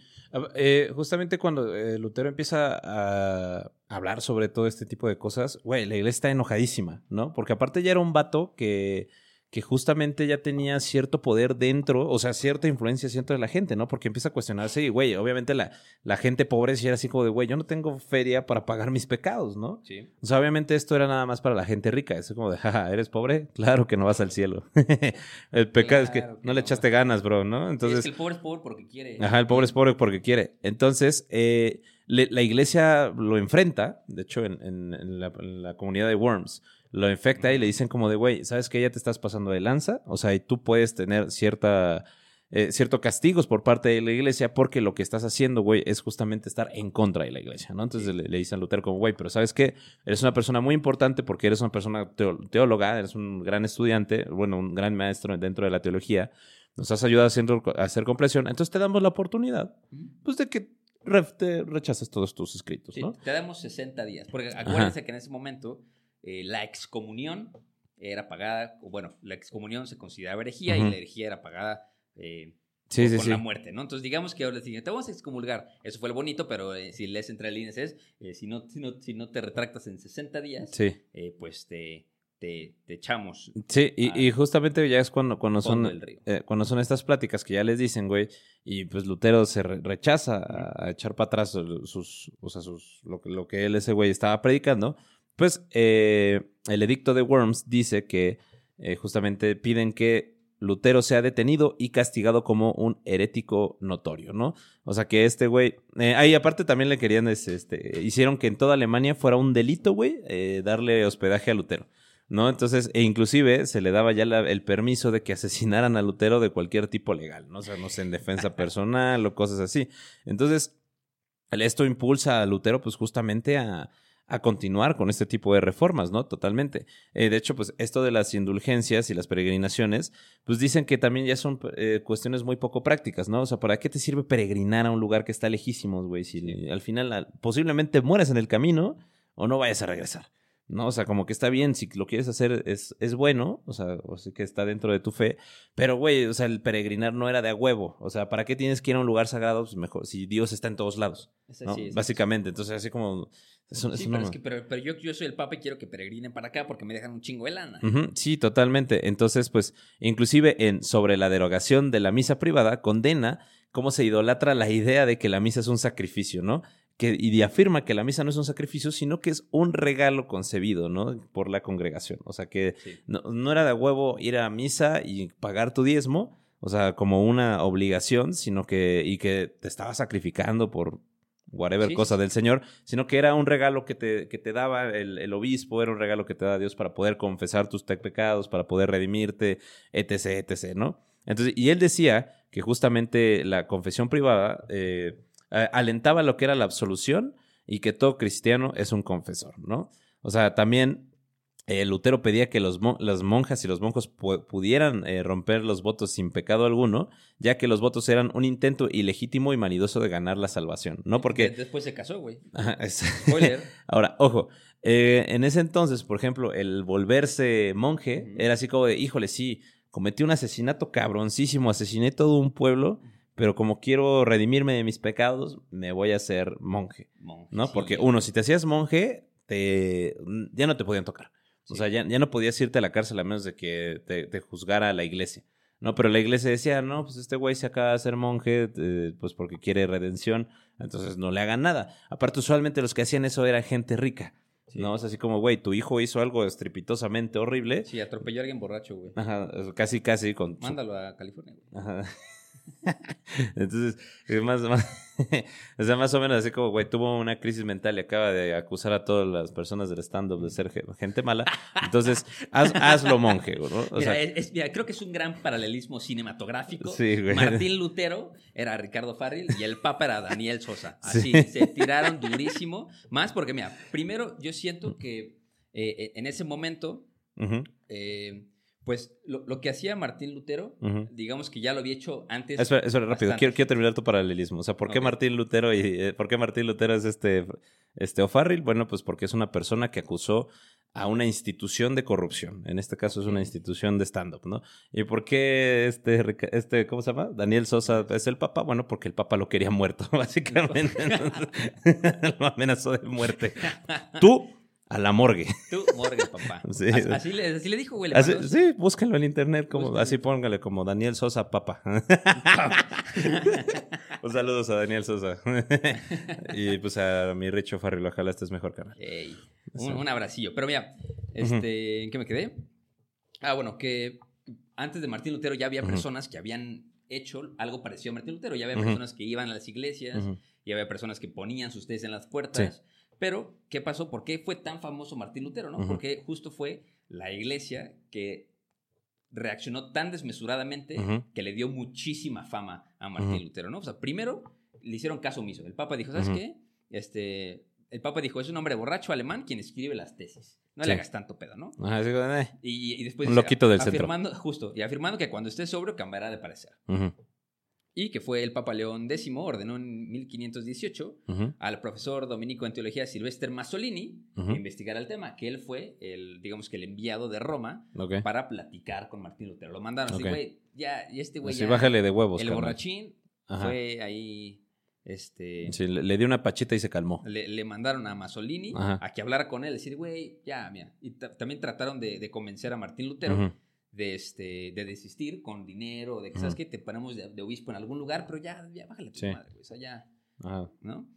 B: eh, justamente cuando eh, Lutero empieza a hablar sobre todo este tipo de cosas, güey, la iglesia está enojadísima, ¿no? Porque aparte ya era un vato que, que justamente ya tenía cierto poder dentro, o sea, cierta influencia dentro de la gente, ¿no? Porque empieza a cuestionarse y, güey, obviamente la, la gente pobre sí era así como de, güey, yo no tengo feria para pagar mis pecados, ¿no?
C: Sí.
B: O sea, obviamente esto era nada más para la gente rica. Es como de, jaja, ¿eres pobre? Claro que no vas al cielo. el pecado es que
C: que
B: no le echaste ganas, bro, ¿no?
C: Entonces,
B: Entonces,
C: el pobre es pobre porque quiere.
B: Ajá, el pobre es pobre porque quiere. Entonces, eh, le- la iglesia lo enfrenta, de hecho, en, en- en la, en la comunidad de Worms, lo infecta y le dicen como de, güey, ¿sabes que Ya te estás pasando de lanza. O sea, y tú puedes tener cierta... eh, cierto castigos por parte de la iglesia porque lo que estás haciendo, güey, es justamente estar en contra de la iglesia, ¿no? Entonces le, le dicen a Lutero como, güey, pero ¿sabes qué? Eres una persona muy importante porque eres una persona teóloga, eres un gran estudiante, bueno, un gran maestro dentro de la teología, nos has ayudado haciendo, a hacer comprensión, entonces te damos la oportunidad pues de que re- te rechaces todos tus escritos,
C: Sí,
B: ¿no?
C: te damos 60 días. Porque acuérdense que en ese momento eh, la excomunión era pagada, o bueno, la excomunión se consideraba herejía y la herejía era pagada eh,
B: Sí,
C: con,
B: sí,
C: con
B: sí.
C: la muerte, ¿no? Entonces digamos que ahora decían, te vamos a excomulgar. Eso fue lo bonito, pero eh, si lees entre líneas es, eh, si, no, si, no, si no te retractas en 60 días,
B: Sí,
C: eh, pues te, te, te echamos
B: sí, y, y justamente ya es cuando, cuando son eh, cuando son estas pláticas que ya les dicen, güey, y pues Lutero se re- rechaza a, a echar para atrás sus, o sea, sus, lo, que- lo que él, ese güey, estaba predicando, pues eh, el edicto de Worms dice que eh, justamente piden que Lutero sea detenido y castigado como un herético notorio, ¿no? O sea que este güey, eh, ahí aparte también le querían, es, este, hicieron que en toda Alemania fuera un delito, güey, eh, darle hospedaje a Lutero. ¿no? Entonces, e inclusive se le daba ya la- el permiso de que asesinaran a Lutero de cualquier tipo legal, ¿no? O sea, no sé, en defensa personal o cosas así. Entonces, esto impulsa a Lutero, pues, justamente a, a continuar con este tipo de reformas, ¿no? Totalmente. Eh, de hecho, pues, esto de las indulgencias y las peregrinaciones, pues dicen que también ya son eh, cuestiones muy poco prácticas, ¿no? O sea, ¿para qué te sirve peregrinar a un lugar que está lejísimos, güey? Si al final al- posiblemente mueras en el camino o no vayas a regresar. ¿No? O sea, como que está bien, si lo quieres hacer es, es bueno, o sea, o sea, que está dentro de tu fe, pero güey, o sea, el peregrinar no era de a huevo, o sea, ¿para qué tienes que ir a un lugar sagrado? Pues mejor, si Dios está en todos lados, ¿no?
C: sí.
B: Básicamente, entonces así como... es un- es
C: Sí, pero, es que, pero, pero yo, yo soy el papa y quiero que peregrinen para acá porque me dejan un chingo de lana.
B: Sí, totalmente. Entonces, pues, inclusive en sobre la derogación de la misa privada, condena cómo se idolatra la idea de que la misa es un sacrificio, ¿no? Que, y afirma que la misa no es un sacrificio, sino que es un regalo concebido, ¿no? Por la congregación. O sea, que
C: Sí.
B: no, no era de huevo ir a misa y pagar tu diezmo, o sea, como una obligación, sino que, y que te estaba sacrificando por whatever
C: Sí,
B: cosa
C: sí.
B: del Señor, sino que era un regalo que te, que te daba el, el obispo, era un regalo que te da Dios para poder confesar tus pecados, para poder redimirte, etc., etc., ¿no? Entonces, y él decía que justamente la confesión privada eh, a- alentaba lo que era la absolución y que todo cristiano es un confesor, ¿no? O sea, también eh, Lutero pedía que los las monjas y los monjos pudieran eh, romper los votos sin pecado alguno, ya que los votos eran un intento ilegítimo y manidoso de ganar la salvación, ¿no? Porque...
C: Después se casó, güey.
B: Ahora, ojo, eh, en ese entonces, por ejemplo, el volverse monje era así como de, híjole, sí, cometí un asesinato cabroncísimo, asesiné todo un pueblo, pero como quiero redimirme de mis pecados, me voy a ser monje, ¿no? Porque uno, si te hacías monje, te, ya no te podían tocar. O sea, ya, no podías irte a la cárcel a menos de que te, juzgara la iglesia. No, pero la iglesia decía, no, pues este güey se acaba de ser monje, eh, pues porque quiere redención, entonces no le hagan nada. Aparte, usualmente los que hacían eso era gente rica. ¿No? Es así como, güey, tu hijo hizo algo estrepitosamente horrible.
C: Sí, atropelló a alguien borracho, güey.
B: Ajá, casi, casi con...
C: Mándalo a California, güey.
B: Ajá. Entonces, es más, o sea, más o menos así como, güey, tuvo una crisis mental y acaba de acusar a todas las personas del stand-up de ser gente mala. Entonces, hazlo monje, ¿no?
C: mira, creo que es un gran paralelismo cinematográfico. Martín Lutero era Ricardo Farril y el Papa era Daniel Sosa. Así, se tiraron durísimo. Más porque, mira, primero yo siento que eh, en ese momento pues lo, que hacía Martín Lutero, digamos que ya lo había hecho antes.
B: Eso, eso rápido, quiero, terminar tu paralelismo. O sea, ¿por qué Martín Lutero y eh, por qué Martín Lutero es este, este O'Farrill? Bueno, pues porque es una persona que acusó a una institución de corrupción. En este caso es una institución de stand-up, ¿no? ¿Y por qué este, este, ¿cómo se llama? Daniel Sosa es el Papa. Bueno, porque el Papa lo quería muerto, básicamente. lo amenazó de muerte. Tú a la morgue.
C: Tú, morgue, papá. Así, le, dijo, güey.
B: sí, búsquenlo en internet, como, así póngale como Daniel Sosa, papá. Un saludos a Daniel Sosa. y pues a mi Richo Farril, ojalá estés mejor, canal.
C: un, un, abracillo. Pero mira, este, ¿en qué me quedé? Ah, bueno, que antes de Martín Lutero ya había personas que habían hecho algo parecido a Martín Lutero. Ya había personas que iban a las iglesias, ya había personas que ponían sus tesis en las puertas. Pero, ¿qué pasó? ¿Por qué fue tan famoso Martín Lutero? ¿no? Porque justo fue la iglesia que reaccionó tan desmesuradamente que le dio muchísima fama a Martín Lutero, ¿no? O sea, primero le hicieron caso omiso. El Papa dijo, ¿sabes qué? Este, el Papa dijo, es un hombre borracho alemán quien escribe las tesis. No le hagas tanto pedo, ¿no?
B: Eh".
C: y, después...
B: Un loquito del
C: afirmando, Justo, y afirmando que cuando esté sobrio cambiará de parecer y que fue el Papa León X, ordenó en 1518 al profesor dominico en teología Silvester Masolini a investigar el tema, que él fue el, digamos que el enviado de Roma para platicar con Martín Lutero. Lo mandaron así, güey, ya, y este güey
B: ya... bájale de huevos,
C: El borrachín fue ahí... Este,
B: sí, le, dio una pachita y se calmó.
C: Le, mandaron a Masolini a que hablara con él, decir, güey, ya, mira. Y también trataron de, convencer a Martín Lutero de, este, de desistir con dinero, de que, ¿sabes qué? Te ponemos de, obispo en algún lugar, pero ya, ya bájale tu madre, güey, o sea, ya, ¿no?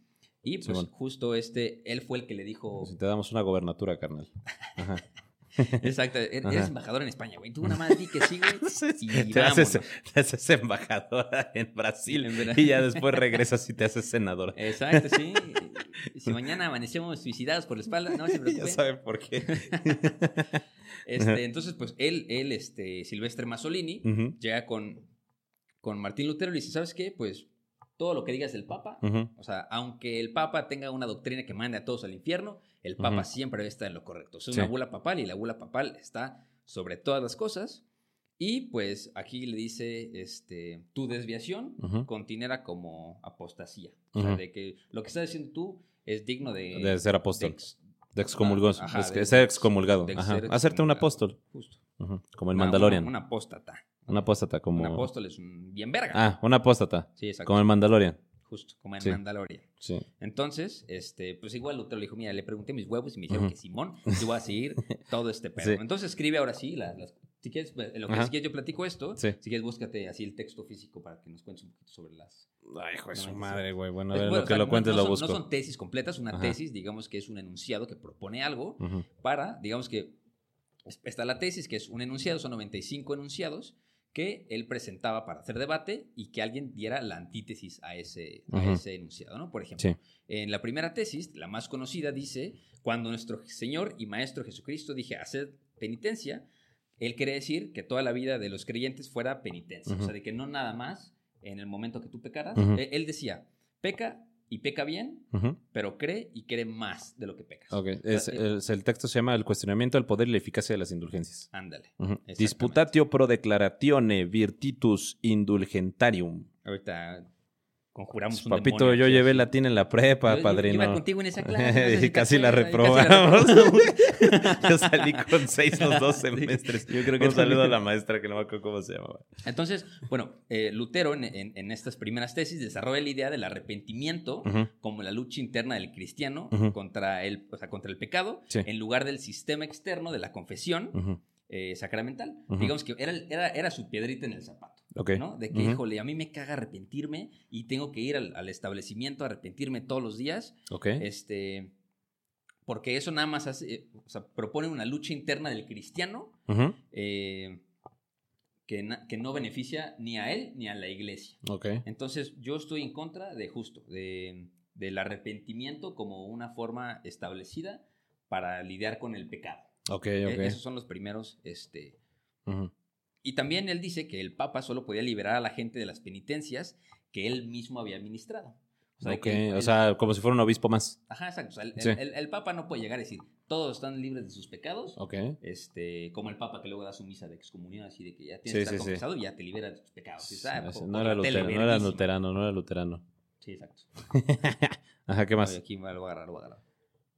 C: Y pues justo este, él fue el que le dijo...
B: Si te damos una gobernatura, carnal.
C: Ajá. Exacto, er, eres embajador en España, güey. Tú una más di que sí, güey.
B: Te, haces, te haces embajadora en Brasil y ya después regresas y te haces senadora.
C: Exacto, sí. Si mañana amanecemos suicidados por la espalda, no se preocupen.
B: Ya saben por qué.
C: Este, entonces, pues él, él este, Silvestre Masolini, llega con, con Martín Lutero y le dice, ¿sabes qué? Pues todo lo que digas del Papa, o sea, aunque el Papa tenga una doctrina que mande a todos al infierno, el Papa siempre está en lo correcto. Es una bula papal y la bula papal está sobre todas las cosas. Y pues aquí le dice, este, tu desviación continera como apostasía. O sea, de que lo que estás diciendo tú es digno de...
B: De ser apóstol. De excomulgado. de, ser excomulgado. Hacerte un apóstol. Justo. Como el Mandalorian.
C: Un apóstata.
B: Un apóstata como...
C: Un apóstol es un bien verga.
B: Ah, un apóstata. Sí, exacto. Como el Mandalorian.
C: Justo, como en Mandalorian. Sí. Entonces, este, pues igual Lutero le dijo, mira, le pregunté mis huevos y me dijeron que Simón, yo voy a seguir todo este pedo. Entonces escribe ahora sí las, si quieres, en lo que si quieres yo platico esto, si quieres búscate así el texto físico para que nos cuentes un poquito sobre las...
B: Ay, hijo de su madre, güey. Bueno, a ver, lo que lo cuentes lo busco.
C: No son tesis completas, una tesis, digamos que es un enunciado que propone algo para, digamos que está la tesis, que es un enunciado, son 95 enunciados que él presentaba para hacer debate y que alguien diera la antítesis a ese, ese enunciado, ¿no? Por ejemplo, en la primera tesis, la más conocida, dice, cuando nuestro Señor y Maestro Jesucristo dije, hacer penitencia, él quiere decir que toda la vida de los creyentes fuera penitencia. O sea, de que no nada más en el momento que tú pecaras. Él decía, peca y peca bien, pero cree y cree más de lo que pecas.
B: Ok, es- es- el texto se llama El cuestionamiento del poder y la eficacia de las indulgencias.
C: Ándale.
B: Disputatio pro declaratione virtitus indulgentarium.
C: Ahorita conjuramos un
B: Papito,
C: demonio
B: yo
C: aquí,
B: llevé latín en la prepa,
C: Yo-
B: padrino.
C: Iba contigo en esa clase.
B: y casi la reprobamos. yo salí con seis los dos semestres.
C: Yo creo que
B: Un saludo a la maestra que no me acuerdo cómo se llamaba.
C: Entonces, bueno, eh, Lutero en, en- en estas primeras tesis desarrolla la idea del arrepentimiento como la lucha interna del cristiano contra, el, o sea, contra el pecado
B: Sí.
C: en lugar del sistema externo de la confesión eh, sacramental. Digamos que era, era, era su piedrita en el zapato.
B: Ok.
C: ¿no? De que, híjole, a mí me caga arrepentirme y tengo que ir al, al establecimiento a arrepentirme todos los días.
B: Ok.
C: Este, porque eso nada más hace, eh, o sea, propone una lucha interna del cristiano eh, que, na- que no beneficia ni a él ni a la iglesia.
B: Ok.
C: Entonces, yo estoy en contra de justo, de, del arrepentimiento como una forma establecida para lidiar con el pecado.
B: Ok,
C: Eh,
B: ok.
C: Esos son los primeros, este. Y también él dice que el Papa solo podía liberar a la gente de las penitencias que él mismo había administrado. O sea, que
B: o sea, como si fuera un obispo más.
C: Ajá, exacto. O sea, el,
B: Sí.
C: el- el Papa no puede llegar a decir, todos están libres de sus pecados.
B: Ok.
C: Este, como el Papa que luego da su misa de excomunión, así de que ya tienes
B: Sí,
C: que estar
B: sí.
C: confesado y ya te libera de tus pecados. Está, por-
B: no, era luterano, no era luterano, no era luterano.
C: Sí, exacto.
B: Ajá, ¿qué más?
C: Oye, aquí me lo voy a agarrar, lo voy a agarrar.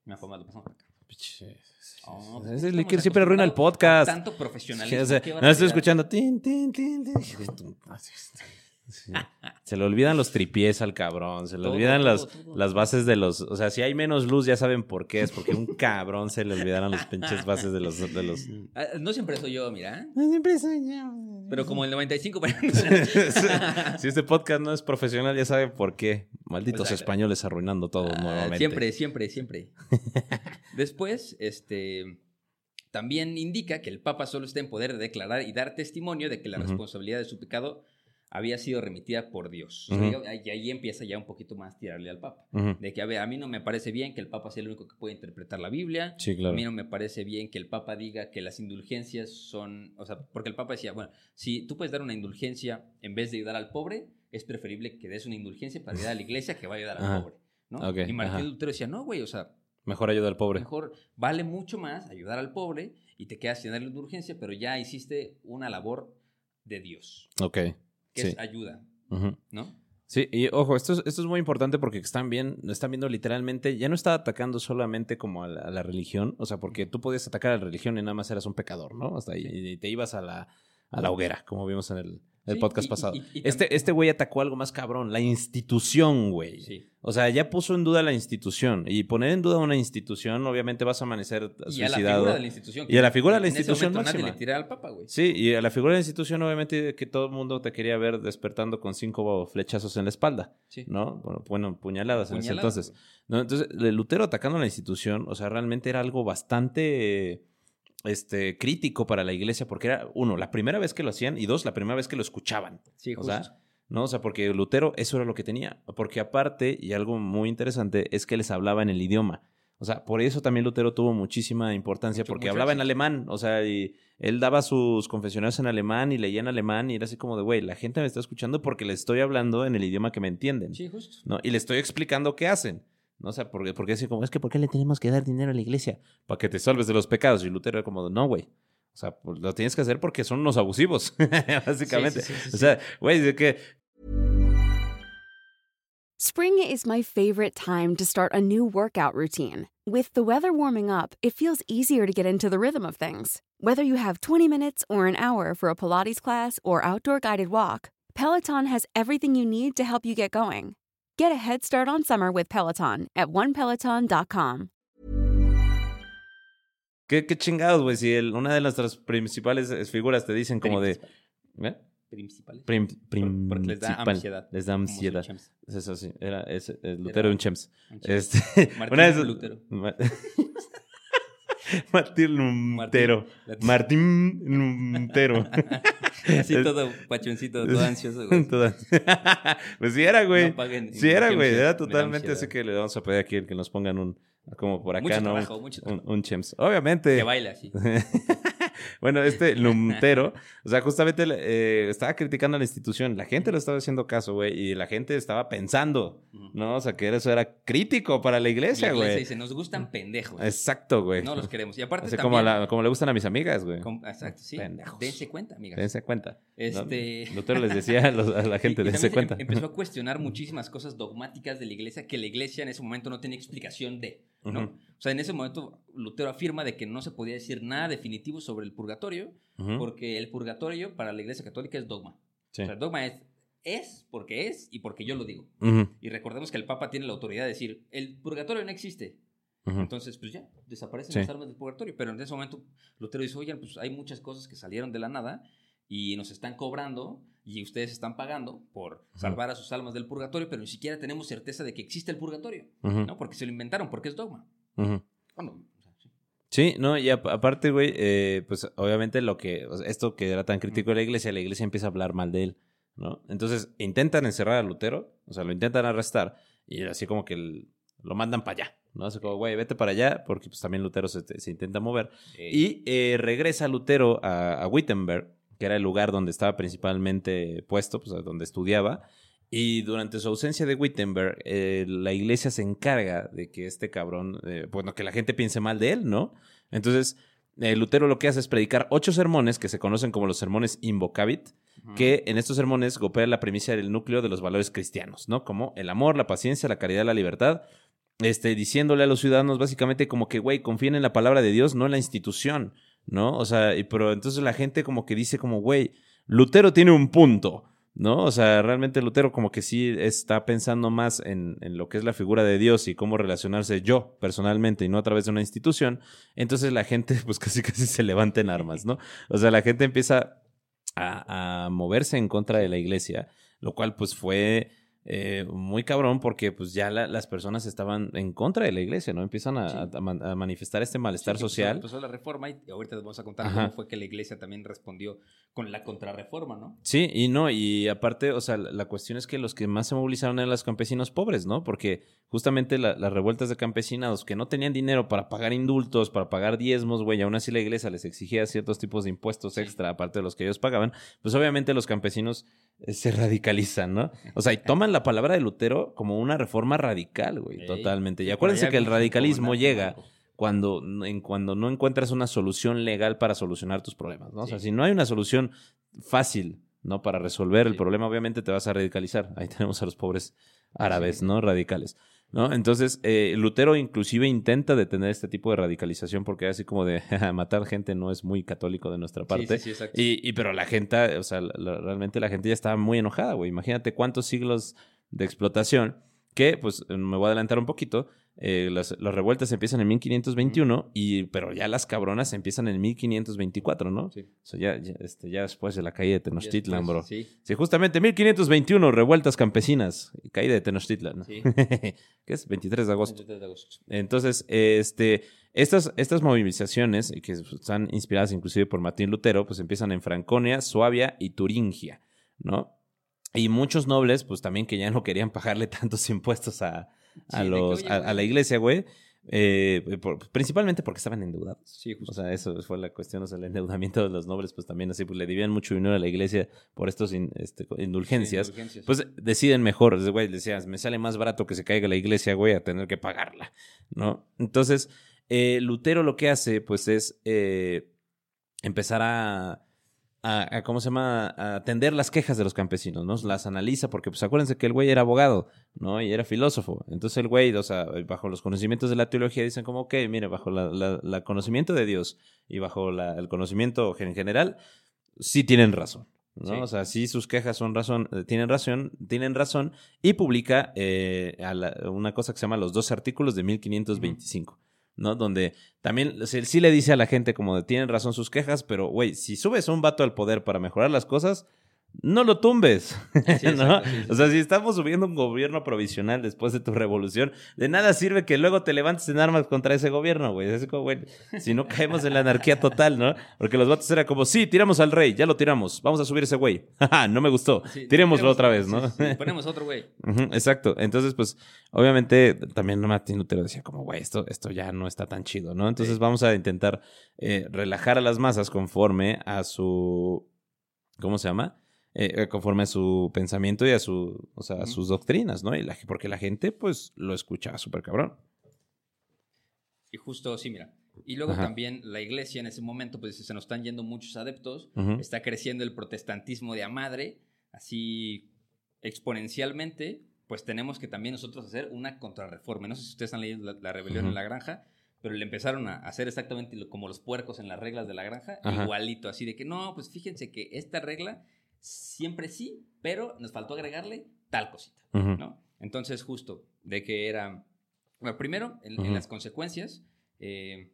C: Me lo pasamos acá.
B: Piche,
C: Oh,
B: Ese
C: estamos
B: Licker siempre arruina el podcast.
C: Tanto
B: Sí,
C: profesionalismo.
B: o sea,
C: qué
B: no estoy escuchando. tin, tin, tin, tin. Sí. Se le olvidan los tripiés al cabrón, se le
C: Todo,
B: olvidan
C: todo,
B: las,
C: todo.
B: las bases de los... O sea, si hay menos luz ya saben por qué, es porque un cabrón se le olvidaron las pinches bases de los... De los...
C: Ah, No siempre soy yo, mira.
B: Siempre soy yo.
C: Pero como el 95%.
B: si este podcast no es profesional ya saben por qué. Malditos españoles arruinando todo
C: Ah,
B: nuevamente.
C: Siempre, siempre, siempre. Después, este, también indica que el Papa solo está en poder de declarar y dar testimonio de que la responsabilidad de su pecado había sido remitida por Dios. O sea,
B: Ujú.
C: digo, ahí, empieza ya un poquito más tirarle al Papa. De que, a ver, a mí no me parece bien que el Papa sea el único que puede interpretar la Biblia.
B: Sí,
C: A mí no me parece bien que el Papa diga que las indulgencias son, o sea, porque el Papa decía, bueno, si tú puedes dar una indulgencia en vez de ayudar al pobre, es preferible que des una indulgencia para ayudar a la iglesia que va a ayudar al
B: Ajá.
C: pobre, ¿no?
B: Ok,
C: y Martín. Lutero decía, no, güey, o sea,
B: Mejor ayuda al pobre.
C: mejor vale mucho más ayudar al pobre y te quedas sin darle indulgencia, pero ya hiciste una labor de Dios,
B: Ok.
C: Que
B: Sí.
C: es ayuda. ¿no?
B: Sí, y ojo, esto es, esto es muy importante porque están bien, están viendo literalmente, ya no está atacando solamente como a la, a la religión, o sea, porque tú podías atacar a la religión y nada más eras un pecador, ¿no? Hasta ahí, y te ibas a la, a la hoguera, como vimos en el, el
C: Sí,
B: podcast
C: y-
B: pasado.
C: y- y
B: este, este güey atacó algo más cabrón, la institución, güey.
C: Sí.
B: O sea, ya puso en duda la institución. Y poner en duda una institución, obviamente vas a amanecer
C: Y a la
B: suicidado.
C: figura de la institución.
B: Y a la figura de la institución máxima.
C: Nadie le tiraba al Papa, güey.
B: Sí, y a la figura de la institución, obviamente, que todo el mundo te quería ver despertando con cinco flechazos en la espalda.
C: Sí.
B: ¿no? Bueno, bueno, puñaladas en ese entonces. ¿no? Entonces, Lutero atacando a la institución, o sea, realmente era algo bastante este, crítico para la iglesia, porque era, uno, la primera vez que lo hacían, y dos, la primera vez que lo escuchaban.
C: Sí,
B: O
C: justo.
B: sea, ¿no? O sea, porque Lutero eso era lo que tenía. Porque aparte, y algo muy interesante, es que les hablaba en el idioma. O sea, por eso también Lutero tuvo muchísima importancia,
C: Mucho-
B: porque hablaba en alemán. O sea, y él daba sus confesionarios en alemán y leía en alemán y era así como de, güey, la gente me está escuchando porque le estoy hablando en el idioma que me entienden.
C: Sí, justo.
B: ¿no? Y le estoy explicando qué hacen. ¿No? O sea, porque, porque así como, es que ¿por qué le tenemos que dar dinero a la iglesia? Para que te salves de los pecados. Y Lutero era como, no, güey. O sea, pues, lo tienes que hacer porque son unos abusivos, básicamente.
C: Sí, sí, sí, sí,
B: o sea, güey, de que
D: Spring is my favorite time to start a new workout routine. With the weather warming up, it feels easier to get into the rhythm of things. Whether you have 20 minutes or an hour for a Pilates class or outdoor guided walk, Peloton has everything you need to help you get going. Get a head start on summer with Peloton at onepeloton.com.
B: ¿Qué, qué chingados, güey? Si el- una de nuestras principales eh, figuras te dicen como de... ¿Eh?
C: Principales.
B: Prim-
C: Por- porque les da
B: principal.
C: ansiedad.
B: Les da ansiedad. Es eso, sí. Era, es, es Lutero
C: Era
B: y un Chems.
C: un champs.
B: Este,
C: Martín
B: una vez-
C: Lutero.
B: Ma- Martín Lutero.
C: Martín.
B: Martín Lutero.
C: Así todo pachoncito, todo ansioso, güey.
B: Toda- pues sí era, güey.
C: No paguen
B: sí era, güey. Era totalmente así que le vamos a pedir aquí que nos pongan un... Como por acá,
C: Mucho
B: ¿no?
C: trabajo, mucho
B: un,
C: trabajo.
B: un Chems. Obviamente.
C: Que baila así.
B: bueno, este Lutero, o sea, justamente eh, estaba criticando a la institución. La gente lo estaba haciendo caso, güey, y la gente estaba pensando, ¿no? O sea, que eso era crítico para la iglesia, güey.
C: dice, nos gustan pendejos.
B: Exacto, güey.
C: No los queremos. Y aparte
B: Así
C: también...
B: como, la- como le gustan a mis amigas, güey.
C: Exacto, sí.
B: Pendejos.
C: Dense cuenta, amigas.
B: Dense cuenta. ¿no?
C: Este-
B: Lutero les decía a, los- a la gente,
C: Y- y
B: dense cuenta.
C: em- Empezó a cuestionar muchísimas cosas dogmáticas de la iglesia que la iglesia en ese momento no tenía explicación de, ¿no? O sea, en ese momento Lutero afirma de que no se podía decir nada definitivo sobre el purgatorio porque el purgatorio para la iglesia católica es dogma.
B: Sí.
C: O sea, el dogma es es porque es y porque yo lo digo. Y recordemos que el Papa tiene la autoridad de decir, el purgatorio no existe. Entonces, pues ya, desaparecen
B: Sí.
C: las almas del purgatorio. Pero en ese momento Lutero dice, oigan, pues hay muchas cosas que salieron de la nada y nos están cobrando y ustedes están pagando por salvar a sus almas del purgatorio, pero ni siquiera tenemos certeza de que existe el purgatorio, ¿no? Porque se lo inventaron, porque es dogma. Bueno, sí.
B: No, y ap- aparte, güey, eh, pues obviamente lo que, esto que era tan crítico de la iglesia, la iglesia empieza a hablar mal de él, ¿no? Entonces intentan encerrar a Lutero, o sea, lo intentan arrestar, y así como que el- lo mandan para allá, ¿no? Así como, güey, vete para allá, porque pues también Lutero se, se intenta mover. Y eh, regresa Lutero a, a Wittenberg, que era el lugar donde estaba principalmente puesto, pues donde estudiaba. Y durante su ausencia de Wittenberg, eh, la iglesia se encarga de que este cabrón, eh, bueno, que la gente piense mal de él, ¿no? Entonces, eh, Lutero lo que hace es predicar ocho sermones que se conocen como los sermones invocavit, que en estos sermones golpea la premisa del núcleo de los valores cristianos, ¿no? Como el amor, la paciencia, la caridad, la libertad, este, diciéndole a los ciudadanos básicamente como que, güey, confíen en la palabra de Dios, no en la institución, ¿no? O sea, y, pero entonces la gente como que dice como, güey, Lutero tiene un punto, ¿no? O sea, realmente Lutero como que sí está pensando más en, en lo que es la figura de Dios y cómo relacionarse yo personalmente y no a través de una institución. Entonces la gente pues casi casi se levanta en armas, ¿no? O sea, la gente empieza a, a moverse en contra de la iglesia, lo cual pues fue eh, muy cabrón porque pues ya la- las personas estaban en contra de la iglesia, ¿no? Empiezan a,
C: Sí.
B: a- a man- a manifestar este malestar
C: Sí, que
B: social.
C: Empezó, empezó la reforma y ahorita les vamos a contar
B: Ajá.
C: cómo fue que la iglesia también respondió con la contrarreforma, ¿no?
B: Sí, y no, y aparte, o sea, la, la cuestión es que los que más se movilizaron eran los campesinos pobres, ¿no? Porque justamente la- las revueltas de campesinados que no tenían dinero para pagar indultos, para pagar diezmos, güey, aún así la iglesia les exigía ciertos tipos de impuestos extra, aparte de los que ellos pagaban, pues obviamente los campesinos se radicalizan, ¿no? O sea, y toman la palabra de Lutero como una reforma radical, güey,
C: Ey,
B: totalmente. Y acuérdense que el radicalismo llega cuando, en, cuando no encuentras una solución legal para solucionar tus problemas, ¿no? O sea, si no hay una solución fácil, ¿no? Para resolver el problema, obviamente te vas a radicalizar. Ahí tenemos a los pobres árabes, ¿no? Radicales. ¿No? Entonces, eh, Lutero inclusive intenta detener este tipo de radicalización porque así como de matar gente no es muy católico de nuestra parte.
C: Sí, sí, sí, exacto.
B: Y, y pero la gente, o sea, la- la- realmente la gente ya estaba muy enojada, güey. Imagínate cuántos siglos de explotación que, pues, me voy a adelantar un poquito. Eh, las, las revueltas empiezan en 1521, y, pero ya las cabronas empiezan en 1524, ¿no?
C: Sí.
B: O sea, ya, ya, este, ya después de la caída de Tenochtitlan, bro.
C: Sí.
B: Sí, justamente 1521, revueltas campesinas, caída de Tenochtitlan.
C: Sí.
B: ¿Qué es? 23 de agosto.
C: 23 de agosto.
B: Entonces, este, estas, estas movilizaciones, que están inspiradas inclusive por Martín Lutero, pues empiezan en Franconia, Suabia y Turingia, ¿no? Y muchos nobles, pues también que ya no querían pagarle tantos impuestos a, a
C: Sí,
B: los, la iglesia, güey. eh, por- principalmente porque estaban endeudados.
C: Sí, justo.
B: O sea, eso fue la cuestión, o sea, el endeudamiento de los nobles, pues también así, pues le debían mucho dinero a la iglesia por estos in- este, indulgencias.
C: Sí, indulgencias.
B: Pues deciden mejor, güey, decías, me sale más barato que se caiga la iglesia, güey, a tener que pagarla, ¿no? Entonces, eh, Lutero lo que hace, pues, es eh, empezar a, a, a, ¿cómo se llama? A atender las quejas de los campesinos, ¿no? Las analiza, porque, pues, acuérdense que el güey era abogado, ¿no? Y era filósofo. Entonces, el güey, o sea, bajo los conocimientos de la teología, dicen como, ok, mire, bajo la, la- la conocimiento de Dios y bajo la- el conocimiento en general, sí tienen razón. ¿no?
C: Sí.
B: O sea, sí sus quejas son razón, eh, tienen razón, tienen razón, y publica eh, a la- una cosa que se llama los dos artículos de 1525, ¿no? Donde también sí le dice a la gente como de tienen razón sus quejas, pero güey, si subes un vato al poder para mejorar las cosas, no lo tumbes.
C: Sí,
B: ¿no?
C: sí, sí,
B: O sea, si estamos subiendo un gobierno provisional después de tu revolución, de nada sirve que luego te levantes en armas contra ese gobierno, güey. Es como, güey, si no caemos en la anarquía total, ¿no? Porque los vatos era como, sí, tiramos al rey, ya lo tiramos, vamos a subir ese güey. No me gustó. Tirémoslo otra vez, ¿no?
C: sí, ponemos otro güey.
B: Exacto. Entonces, pues, obviamente, también Martín Lutero decía como, güey, esto, esto ya no está tan chido, ¿no? Entonces vamos a intentar eh, relajar a las masas conforme a su, ¿cómo se llama? Eh, conforme a su pensamiento y a su, o sea, a sus doctrinas, ¿no? Y la, porque la gente, pues, lo escuchaba súper cabrón.
C: Y justo, sí, mira. Y luego
B: Ajá.
C: también la iglesia en ese momento, pues se nos están yendo muchos adeptos, está creciendo el protestantismo de a madre, así exponencialmente, pues tenemos que también nosotros hacer una contrarreforma. No sé si ustedes han leído la, la rebelión en la granja, pero le empezaron a hacer exactamente como los puercos en las reglas de la granja,
B: Ajá.
C: igualito, así de que no, pues fíjense que esta regla siempre sí, pero nos faltó agregarle tal cosita. ¿no? Entonces, justo, de que era... Bueno, primero, en, en
B: Ujú.
C: las consecuencias, eh,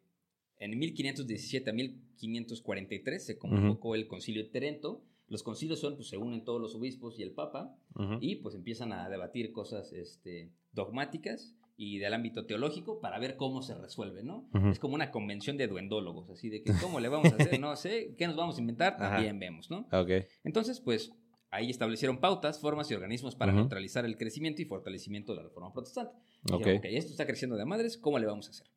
C: en 1517 a 1543 se convocó el concilio de Trento. Los concilios son, pues se unen todos los obispos y el papa y pues empiezan a debatir cosas este, dogmáticas y del ámbito teológico para ver cómo se resuelve, ¿no?
B: Ujú.
C: Es como una convención de duendólogos, así de que cómo le vamos a hacer, no sé, qué nos vamos a inventar,
B: Ajá.
C: también vemos, ¿no?
B: Ok.
C: Entonces, pues ahí establecieron pautas, formas y organismos para neutralizar el crecimiento y fortalecimiento de la reforma protestante. Dijeron, ok, esto está creciendo de madres, ¿cómo le vamos a hacer?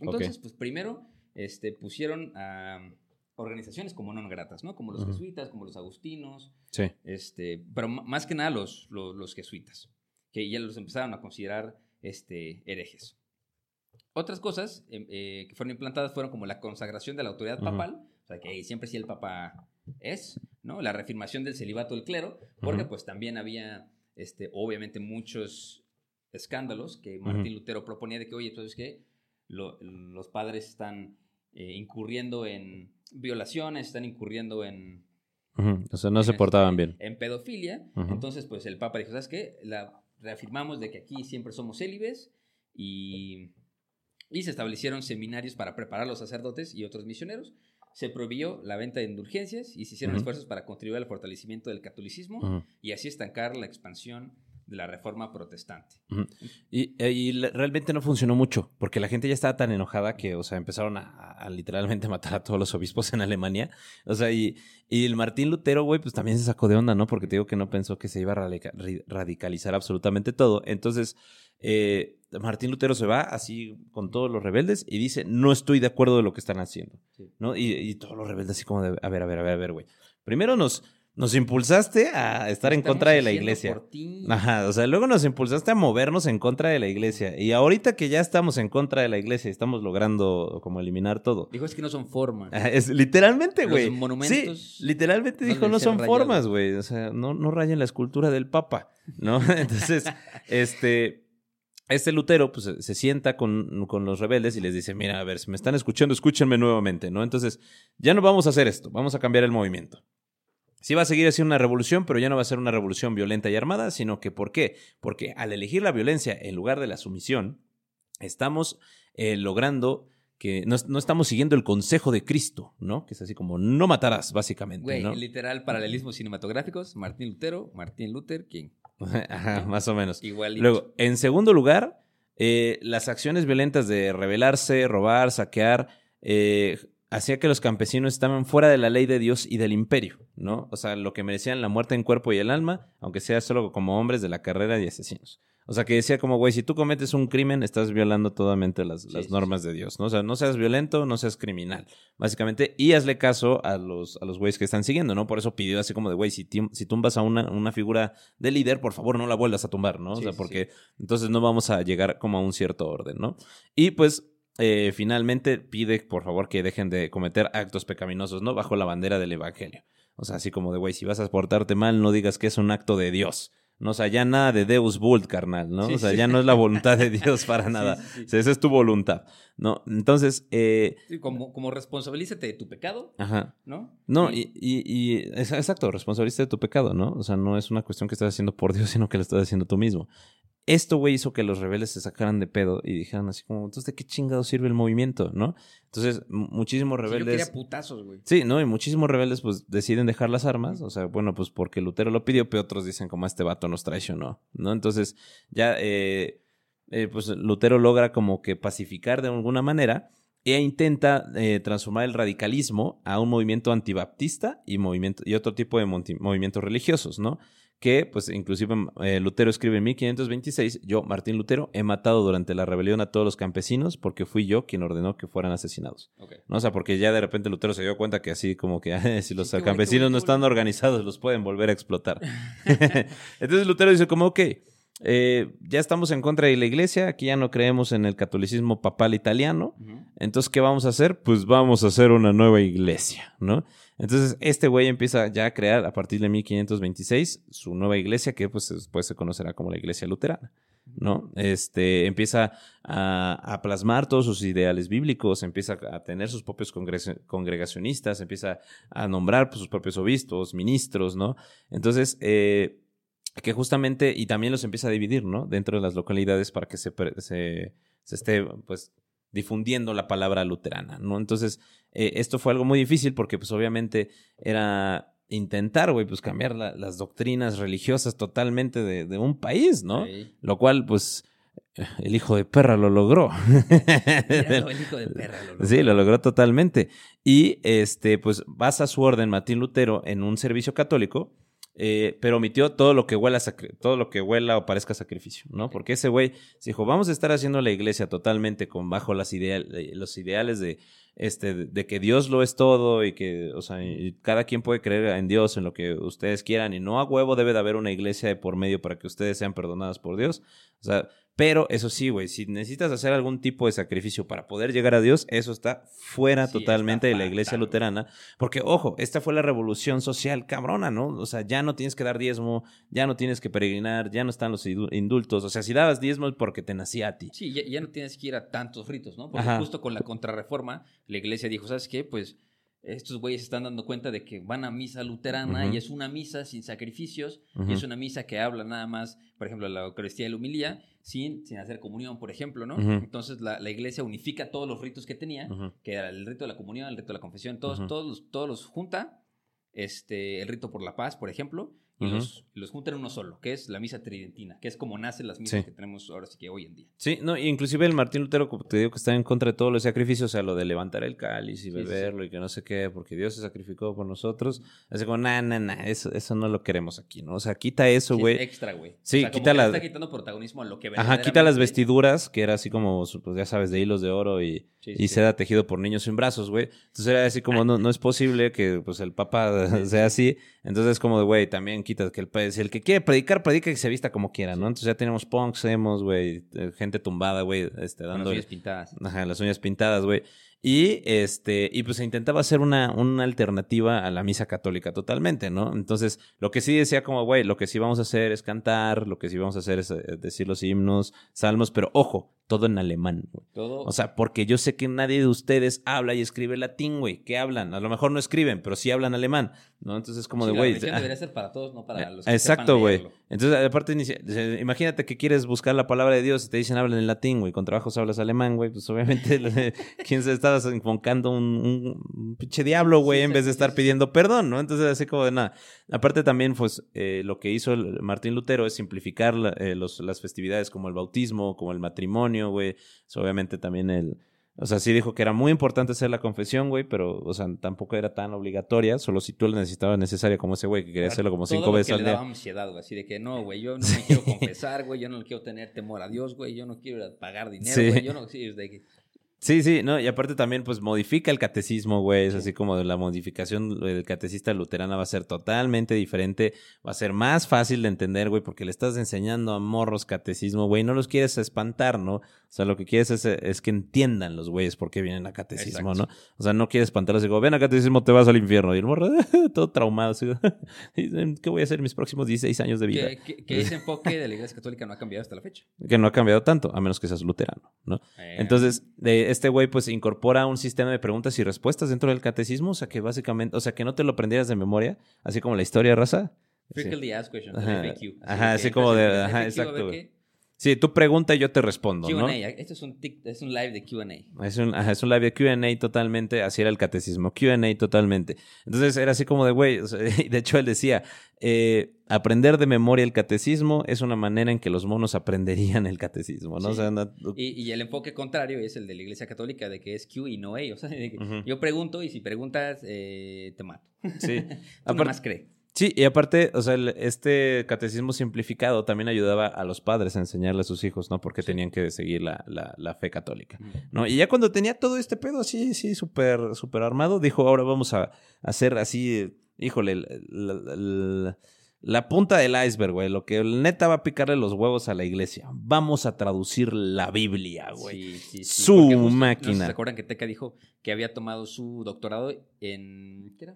C: Entonces, pues primero este, pusieron a organizaciones como no gratas, ¿no? Como los jesuitas, como los agustinos,
B: Sí.
C: este, pero más que nada los, los, los jesuitas, que ya los empezaron a considerar este, herejes. Otras cosas em, eh, que fueron implantadas fueron como la consagración de la autoridad papal, o sea, que siempre sí el papa es, ¿no? La reafirmación del celibato del clero, porque pues también había, este, obviamente, muchos escándalos que Martín. Lutero proponía de que, oye, entonces que los padres están eh, incurriendo en violaciones, están incurriendo en.
B: O sea, no se portaban
C: este,
B: bien.
C: En pedofilia. Entonces, pues el Papa dijo, ¿sabes qué? La, reafirmamos de que aquí siempre somos célibes y, y se establecieron seminarios para preparar a los sacerdotes y otros misioneros. Se prohibió la venta de indulgencias y se hicieron esfuerzos para contribuir al fortalecimiento del catolicismo y así estancar la expansión de la reforma protestante.
B: Y, eh, y realmente no funcionó mucho, porque la gente ya estaba tan enojada que, o sea, empezaron a, a literalmente matar a todos los obispos en Alemania. O sea, y, y el Martín Lutero, güey, pues también se sacó de onda, ¿no? Porque te digo que no pensó que se iba a radica- radicalizar absolutamente todo. Entonces, eh, Martín Lutero se va así con todos los rebeldes y dice, no estoy de acuerdo de lo que están haciendo,
C: Sí.
B: ¿no? Y, y todos los rebeldes así como de, a ver, a ver, a ver, a ver, güey. Primero nos, nos impulsaste a estar en contra de la iglesia.
C: por ti.
B: Ajá, o sea, luego nos impulsaste a movernos en contra de la iglesia. Y ahorita que ya estamos en contra de la iglesia y estamos logrando como eliminar todo.
C: Dijo, es que no son formas.
B: Ajá, Es literalmente,
C: Los
B: güey.
C: monumentos
B: Sí, literalmente dijo, no son
C: rayados".
B: formas, güey. O sea, no, no rayen la escultura del Papa, ¿no? Entonces, este. Este Lutero, pues, se- se sienta con, con los rebeldes y les dice, mira, a ver, si me están escuchando, escúchenme nuevamente, ¿no? Entonces, ya no vamos a hacer esto, vamos a cambiar el movimiento. Sí va a seguir siendo una revolución, pero ya no va a ser una revolución violenta y armada, sino que ¿por qué? Porque al elegir la violencia en lugar de la sumisión, estamos eh, logrando que no, no estamos siguiendo el consejo de Cristo, ¿no? Que es así como no matarás, básicamente,
C: Güey,
B: ¿no?
C: literal, paralelismos cinematográficos, Martín Lutero, Martín Luther King.
B: Ajá, más o menos. Luego, en segundo lugar, eh, las acciones violentas de rebelarse, robar, saquear, eh, hacía que los campesinos estaban fuera de la ley de Dios y del imperio, ¿no? O sea, lo que merecían la muerte en cuerpo y el alma, aunque sea solo como hombres de la carrera y asesinos. O sea, que decía como, güey, si tú cometes un crimen, estás violando totalmente las,
C: Sí,
B: las
C: sí,
B: normas de Dios, ¿no? O sea, no seas violento, no seas criminal, básicamente. Y hazle caso a los, a los güeyes que están siguiendo, ¿no? Por eso pidió así como de, güey, si, si tumbas a una, una figura de líder, por favor, no la vuelvas a tumbar, ¿no? O
C: Sí,
B: sea, porque entonces no vamos a llegar como a un cierto orden, ¿no? Y pues eh, finalmente pide, por favor, que dejen de cometer actos pecaminosos, ¿no? Bajo la bandera del Evangelio. O sea, así como de, güey, si vas a portarte mal, no digas que es un acto de Dios. No, o sea, ya nada de Deus Vult, carnal, ¿no?
C: Sí,
B: o sea,
C: sí.
B: ya no es la voluntad de Dios para nada.
C: sí, sí.
B: O sea, esa es tu voluntad, ¿no? Entonces, eh,
C: como, como responsabilízate de tu pecado,
B: ajá.
C: ¿no?
B: No, y, y, y exacto, responsabilista de tu pecado, ¿no? O sea, no es una cuestión que estás haciendo por Dios, sino que lo estás haciendo tú mismo. Esto, güey, hizo que los rebeldes se sacaran de pedo y dijeran así como, entonces, ¿de qué chingado sirve el movimiento, no? Entonces, muchísimos rebeldes...
C: Sí, yo putazos, güey.
B: Sí, ¿no? Y muchísimos rebeldes, pues, deciden dejar las armas. O sea, bueno, pues porque Lutero lo pidió, pero otros dicen como este vato nos traicionó, ¿no? Entonces, ya, eh, eh, pues, Lutero logra como que pacificar de alguna manera e intenta eh, transformar el radicalismo a un movimiento antibaptista y, movimiento, y otro tipo de movimientos religiosos, ¿no? Que pues inclusive eh, Lutero escribe en 1526, yo, Martín Lutero, he matado durante la rebelión a todos los campesinos porque fui yo quien ordenó que fueran asesinados. ¿No? O sea, porque ya de repente Lutero se dio cuenta que así como que si los campesinos no están organizados los pueden volver a explotar. Entonces Lutero dice como, ok, eh, ya estamos en contra de la iglesia, aquí ya no creemos en el catolicismo papal italiano, entonces ¿qué vamos a hacer? Pues vamos a hacer una nueva iglesia, ¿no? Entonces, este güey empieza ya a crear a partir de 1526 su nueva iglesia, que pues después se conocerá como la iglesia luterana. ¿no? Este, empieza a, plasmar todos sus ideales bíblicos, empieza a tener sus propios congregacionistas, empieza a nombrar pues, sus propios obispos, ministros, ¿no? Entonces, eh, que justamente, y también los empieza a dividir, ¿no? Dentro de las localidades para que se, se, se esté, pues, difundiendo la palabra luterana, ¿no? Entonces, eh, esto fue algo muy difícil porque, pues, obviamente era intentar, güey, pues cambiar las doctrinas religiosas totalmente de, un país, ¿no? Lo cual, pues, el hijo de perra lo logró.
C: el hijo de perra lo logró.
B: Sí, lo logró totalmente. Y, este, pues, basa su orden Martín Lutero en un servicio católico eh, pero omitió todo lo que huela todo lo que huela o parezca sacrificio, ¿no? Porque ese güey dijo, vamos a estar haciendo la iglesia totalmente con bajo las eh, los ideales de este de que Dios lo es todo y que, o sea, cada quien puede creer en Dios en lo que ustedes quieran y no a huevo debe de haber una iglesia de por medio para que ustedes sean perdonados por Dios. O sea, pero eso sí, güey, si necesitas hacer algún tipo de sacrificio para poder llegar a Dios, eso está fuera totalmente de la iglesia luterana. Porque, ojo, esta fue la revolución social cabrona, ¿no? O sea, ya no tienes que dar diezmo, ya no tienes que peregrinar, ya no están los indultos. O sea, si dabas diezmo es porque te nacía a ti.
C: Sí, ya, no tienes que ir a tantos ritos, ¿no? Porque justo con la contrarreforma, la iglesia dijo, ¿sabes qué? Pues estos güeyes están dando cuenta de que van a misa luterana y es una misa sin sacrificios y es una misa que habla nada más, por ejemplo, la Eucaristía y la humilía sin, sin hacer comunión, por ejemplo, ¿no? Entonces la, la, iglesia unifica todos los ritos que tenía, que era el rito de la comunión, el rito de la confesión, todos, todos, los, todos los junta, este, el rito por la paz, por ejemplo, y los, los juntan en uno solo, que es la misa tridentina, que es como nacen las misas que tenemos ahora sí que hoy en día.
B: Sí, no, inclusive el Martín Lutero, como te digo, que está en contra de todos los sacrificios, o sea, lo de levantar el cáliz y beberlo y que no sé qué, porque Dios se sacrificó por nosotros. Así como, nah, nah, nah, eso, eso no lo queremos aquí, ¿no? O sea, quita eso, güey.
C: extra, güey.
B: Sí, quita la...
C: Está quitando protagonismo a lo que
B: Ajá, quita las vestiduras, que era así como, pues ya sabes, de hilos de oro y, y seda tejido por niños sin brazos, güey. Entonces era así como, no, no es posible que, pues, el Papa sea así. Entonces, como de, güey, también quita que el, si el que quiere predicar, predica que se vista como quiera, ¿no? Entonces ya tenemos punks, hemos, güey, eh, gente tumbada, güey, este, dando...
C: Las uñas pintadas.
B: Ajá, las uñas pintadas, güey. Y este, y pues se intentaba hacer una, una alternativa a la misa católica totalmente, ¿no? Entonces, lo que sí decía como, güey, lo que sí vamos a hacer es cantar, lo que sí vamos a hacer es eh, decir los himnos, salmos, pero ojo, todo en alemán, güey.
C: Todo.
B: O sea, porque yo sé que nadie de ustedes habla y escribe latín, güey. ¿Qué hablan? A lo mejor no escriben, pero sí hablan alemán, ¿no? Entonces es como de, güey.
C: La debería ser para todos, no para
B: eh,
C: los
B: que Exacto, güey. Entonces, aparte, imagínate que quieres buscar la palabra de Dios y te dicen hablan en latín, güey. Con trabajos hablas alemán, güey. Pues obviamente, ¿quién se estaba invocando un, un, pinche diablo, güey, en vez de estar pidiendo perdón, ¿no? Entonces, así como de nada. Aparte, también, pues, eh, lo que hizo Martín Lutero es simplificar eh, los, las festividades como el bautismo, como el matrimonio, güey. obviamente también el o sea, sí dijo que era muy importante hacer la confesión, güey, pero, o sea, tampoco era tan obligatoria, solo si tú la necesitabas necesaria como ese güey que quería hacerlo como cinco veces al día. Le
C: daba ansiedad, güey, así de que no, güey, yo no me quiero confesar, güey, yo no quiero tener temor a Dios, güey, yo no quiero pagar dinero, güey, yo no, sí, de que
B: Sí, sí, no, y aparte también, pues modifica el catecismo, güey. Es así como la modificación del catecista luterana va a ser totalmente diferente, va a ser más fácil de entender, güey, porque le estás enseñando a morros catecismo, güey. No los quieres espantar, ¿no? O sea, lo que quieres es, que entiendan los güeyes por qué vienen a catecismo, ¿no? O sea, no quieres espantarlos y digo, ven a catecismo, te vas al infierno. Y el morro, todo traumado, así, ¿qué voy a hacer mis próximos 16 años de vida?
C: Que, ese enfoque de la iglesia católica no ha cambiado hasta la fecha.
B: Que no ha cambiado tanto, a menos que seas luterano, ¿no? Eh. Entonces, de este güey pues incorpora un sistema de preguntas y respuestas dentro del catecismo, o sea que básicamente, o sea que no te lo aprendieras de memoria, así como la historia raza.
C: Frequently asked questions,
B: ajá, así como de, ajá, exacto. Sí, tú pregunta y yo te respondo, ¿no?
C: Q&A. Esto es un, tic- es un live de Q&A.
B: Es un, ajá, es un live de Q&A totalmente, así era el catecismo, Q&A totalmente. Entonces era así como de, güey, o sea, y de hecho él decía, eh, aprender de memoria el catecismo es una manera en que los monos aprenderían el catecismo, ¿no? O
C: Sí.
B: sea, no-
C: Y, y el enfoque contrario es el de la Iglesia Católica, de que es Q y no A. O sea, de que
B: Ujú.
C: yo pregunto y si preguntas, eh, te mato.
B: sí.
C: Tú nomás cree.
B: Sí, y aparte, o sea, el- este catecismo simplificado también ayudaba a los padres a enseñarle a sus hijos, ¿no? Porque tenían que seguir la, la- la fe católica, ¿no? Y ya cuando tenía todo este pedo así, sí, súper, súper armado, dijo, ahora vamos a hacer así, híjole, el- la punta del iceberg, güey, lo que neta va a picarle los huevos a la iglesia. Vamos a traducir la Biblia, güey.
C: Sí, sí,
B: Su máquina.
C: No se acuerdan que Teca dijo que había tomado su doctorado en. ¿Qué era?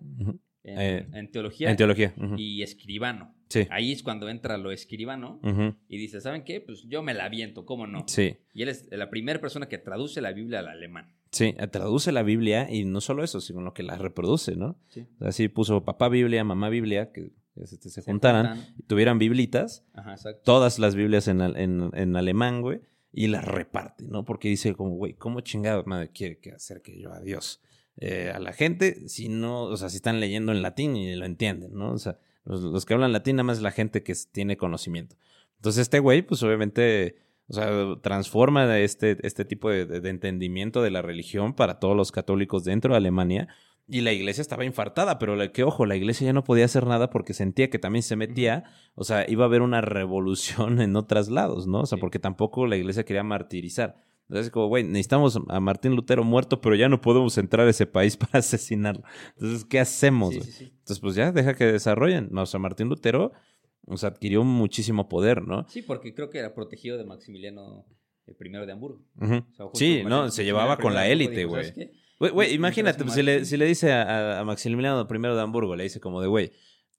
C: En,
B: Eh,
C: en teología.
B: En teología. ujú.
C: Y escribano.
B: Sí.
C: Ahí es cuando entra lo escribano y dice: ¿Saben qué? Pues yo me la aviento, ¿cómo no?
B: Sí.
C: Y él es la primera persona que traduce la Biblia al alemán.
B: Sí, traduce la Biblia y no solo eso, sino lo que la reproduce, ¿no?
C: Sí.
B: Así puso papá Biblia, mamá Biblia, que este, se juntaran y tuvieran biblitas,
C: Ajá,
B: todas las Biblias en, en, en alemán, güey, y las reparte, ¿no? Porque dice como, güey, ¿cómo chingado madre quiere que acerque yo a Dios? Eh, a la gente si no, o sea, si están leyendo en latín y lo entienden, ¿no? O sea, los, los que hablan latín nada más es la gente que tiene conocimiento. Entonces este güey, pues obviamente, o sea, transforma este, este tipo de, de- entendimiento de la religión para todos los católicos dentro de Alemania. Y la iglesia estaba infartada, pero la, que ojo, la iglesia ya no podía hacer nada porque sentía que también se metía, o sea, iba a haber una revolución en otros lados, ¿no? O sea, porque tampoco la iglesia quería martirizar. Entonces, como, güey, necesitamos a Martín Lutero muerto, pero ya no podemos entrar a ese país para asesinarlo. Entonces, ¿qué hacemos?
C: Sí,
B: güey?
C: sí, sí.
B: Entonces, pues ya deja que desarrollen. O sea, Martín Lutero, o sea, adquirió muchísimo poder, ¿no?
C: Sí, porque creo que era protegido de Maximiliano el primero de Hamburgo. O sea,
B: Sí, no, se llevaba con la élite, güey. Güey, imagínate, pues, si, le, si le dice a, a- a Maximiliano I de Hamburgo, le dice como de, güey,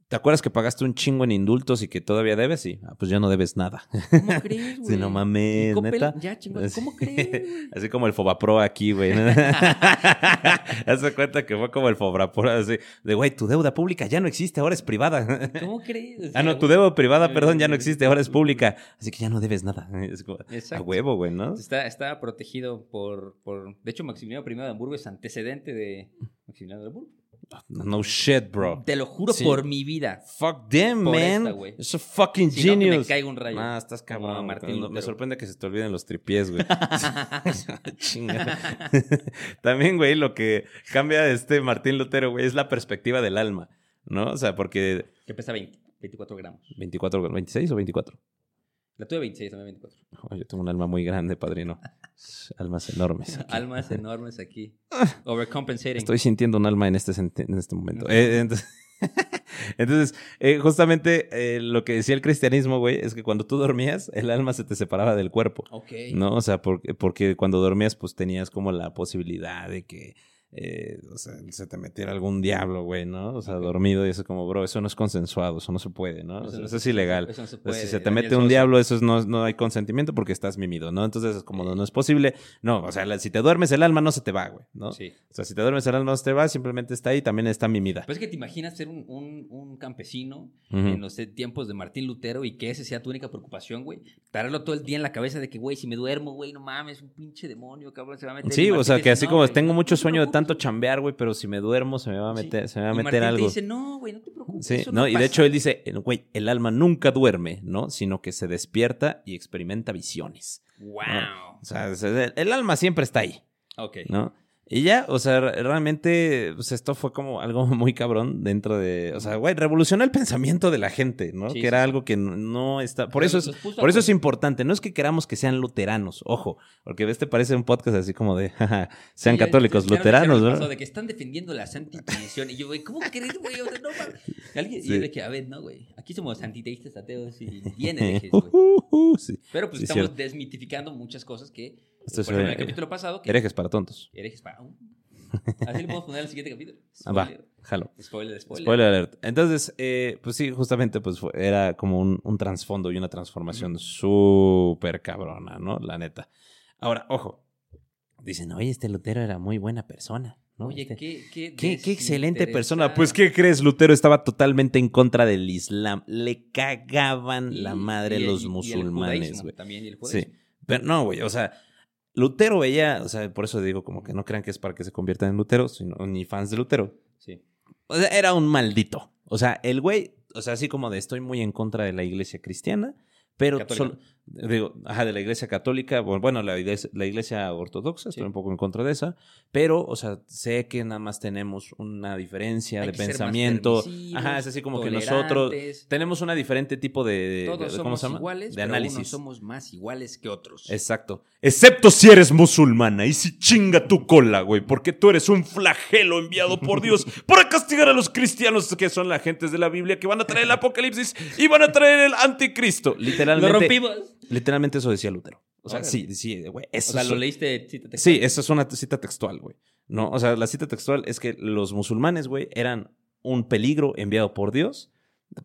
B: ¿te acuerdas que pagaste un chingo en indultos y que todavía debes? Sí, ah, pues ya no debes nada.
C: ¿Cómo crees,
B: Sí,
C: güey?
B: no mames. ¿neta?
C: Ya, chingón.
B: Sí.
C: ¿Cómo crees?
B: Así como el Fobapro aquí, güey. Haz cuenta que fue como el Fobapro, así, de, güey, tu deuda pública ya no existe, ahora es privada.
C: ¿Cómo crees?
B: Ah, no, tu deuda privada, perdón, ya no existe, ahora es pública. Así que ya no debes nada. Es como, a
C: Exacto.
B: huevo, güey, ¿no?
C: Está, está protegido por, por... De hecho, Maximiliano I de Hamburgo es antecedente de Maximiliano de Hamburgo.
B: No shit, bro.
C: Te lo juro
B: Sí.
C: por mi vida.
B: Fuck them,
C: Por
B: man. Es a fucking
C: Si no, que me
B: genius.
C: caiga un rayo.
B: Ah, estás cabrón.
C: Martín
B: güey. Me sorprende que se te olviden los tripiés, güey. Chinga. También, güey, lo que cambia este Martín Lutero, güey, es la perspectiva del alma, ¿no? O sea, porque
C: Que pesa 20, 24 gramos.
B: 24, 26 o 24.
C: La tuve 26, también 24.
B: Oh, yo tengo un alma muy grande, padrino. Almas enormes. aquí.
C: Almas enormes aquí. Overcompensating.
B: Estoy sintiendo un alma en este, en este momento. Eh, entonces, entonces, eh, justamente eh, lo que decía el cristianismo, güey, es que cuando tú dormías, el alma se te separaba del cuerpo.
C: Ok.
B: ¿No? O sea, porque, porque cuando dormías, pues tenías como la posibilidad de que, eh, o sea, se te metiera algún diablo, güey, ¿no? O sea, dormido y eso como, bro, eso no es consensuado, eso no se puede, ¿no? O sea, eso es ilegal.
C: Eso no se puede.
B: si se te mete un diablo, eso es- no, no hay consentimiento porque estás mimido, ¿no? Entonces, es como no, no es posible. No, o sea, la- si te duermes, el alma no se te va, güey, ¿no?
C: Sí.
B: O sea, si te duermes, el alma no se te va, simplemente está ahí, también está mimida.
C: Pues es que te imaginas ser un, un- un campesino en los tiempos de Martín Lutero y que ese sea tu única preocupación, güey. Traerlo todo el día en la cabeza de que, güey, si me duermo, güey, no mames, un pinche demonio, cabrón, se va a meter.
B: Sí, o sea, que así
C: "No,
B: como
C: güey,
B: tengo mucho sueño de tanto
C: güey".
B: chambear, güey, pero si me duermo se me va a
C: Sí.
B: meter, se me va a
C: Y
B: meter
C: Martín
B: algo.
C: te dice, no, güey, no te preocupes.
B: Sí,
C: eso
B: no, y de
C: pasa".
B: hecho él dice, güey, el alma nunca duerme, ¿no? Sino que se despierta y experimenta visiones.
C: ¡Wow!
B: O sea, el, el alma siempre está ahí,
C: Ok.
B: ¿no? Y ya, o sea, re- realmente, pues esto fue como algo muy cabrón dentro de, o sea, güey, revolucionó el pensamiento de la gente, ¿no?
C: Sí,
B: que
C: sí,
B: era algo que no- está, por eso es, por eso es
C: prueba.
B: importante, no es que queramos que sean luteranos, ojo, porque este parece un podcast así como de, jaja, sean
C: Sí,
B: católicos, luteranos,
C: pasado De que están defendiendo la Santa Inquisición. Y yo, güey, ¿cómo crees, güey? O sea, no. Alguien. Y yo de que, a ver, no, güey. Aquí somos antiteístas, ateos y bien herejes, güey.
B: Ujujú, sí.
C: Pero pues estamos
B: cierto.
C: desmitificando muchas cosas que,
B: Esto es,
C: ejemplo, en el capítulo pasado, que
B: Herejes para tontos.
C: herejes para... Así le podemos poner al siguiente capítulo.
B: Ah, va,
C: Spoiler.
B: jalo.
C: Spoiler, spoiler.
B: Spoiler alert. Entonces, eh, pues sí, justamente pues fue- era como un, un trasfondo y una transformación súper cabrona, ¿no? La neta. Ahora, ojo. Dicen, oye, este Lutero era muy buena persona, ¿no?
C: Oye,
B: Este,
C: qué, qué,
B: Qué, qué excelente persona. Pues, ¿qué crees? Lutero estaba totalmente en contra del Islam. Le cagaban la
C: Y-
B: madre
C: y-
B: los
C: y- el
B: musulmanes, güey.
C: También, y el
B: Sí.
C: judaísmo.
B: Pero no, güey, o sea, Lutero veía, o sea, por eso digo como que no crean que es para que se conviertan en Lutero, sino ni fans de Lutero.
C: Sí.
B: O sea, era un maldito. O sea, el güey, o sea, así como de estoy muy en contra de la iglesia cristiana, pero solo, digo, ajá, de la iglesia católica, bu- bueno, la iglesia, la iglesia ortodoxa, estoy
C: Sí.
B: un poco en contra de esa, pero, o sea, sé que nada más tenemos una diferencia
C: Hay
B: de pensamiento. Ajá, es así como que nosotros tenemos una diferente tipo de,
C: Todos
B: de- ¿cómo
C: somos
B: se llama?
C: iguales,
B: de
C: pero
B: análisis.
C: unos somos más iguales que otros.
B: Exacto. Excepto si eres musulmana y si chinga tu cola, güey, porque tú eres un flagelo enviado por Dios para castigar a los cristianos que son la gentes de la Biblia que van a traer el apocalipsis y van a traer el anticristo.
C: Lo
B: Literalmente.
C: rompimos.
B: Literalmente eso decía Lutero. O sea,
C: Órale.
B: sí, sí, güey.
C: O
B: eso
C: sea, lo leíste cita textual?
B: Sí, esa es una cita textual, güey. No, o sea, la cita textual es que los musulmanes, güey, eran un peligro enviado por Dios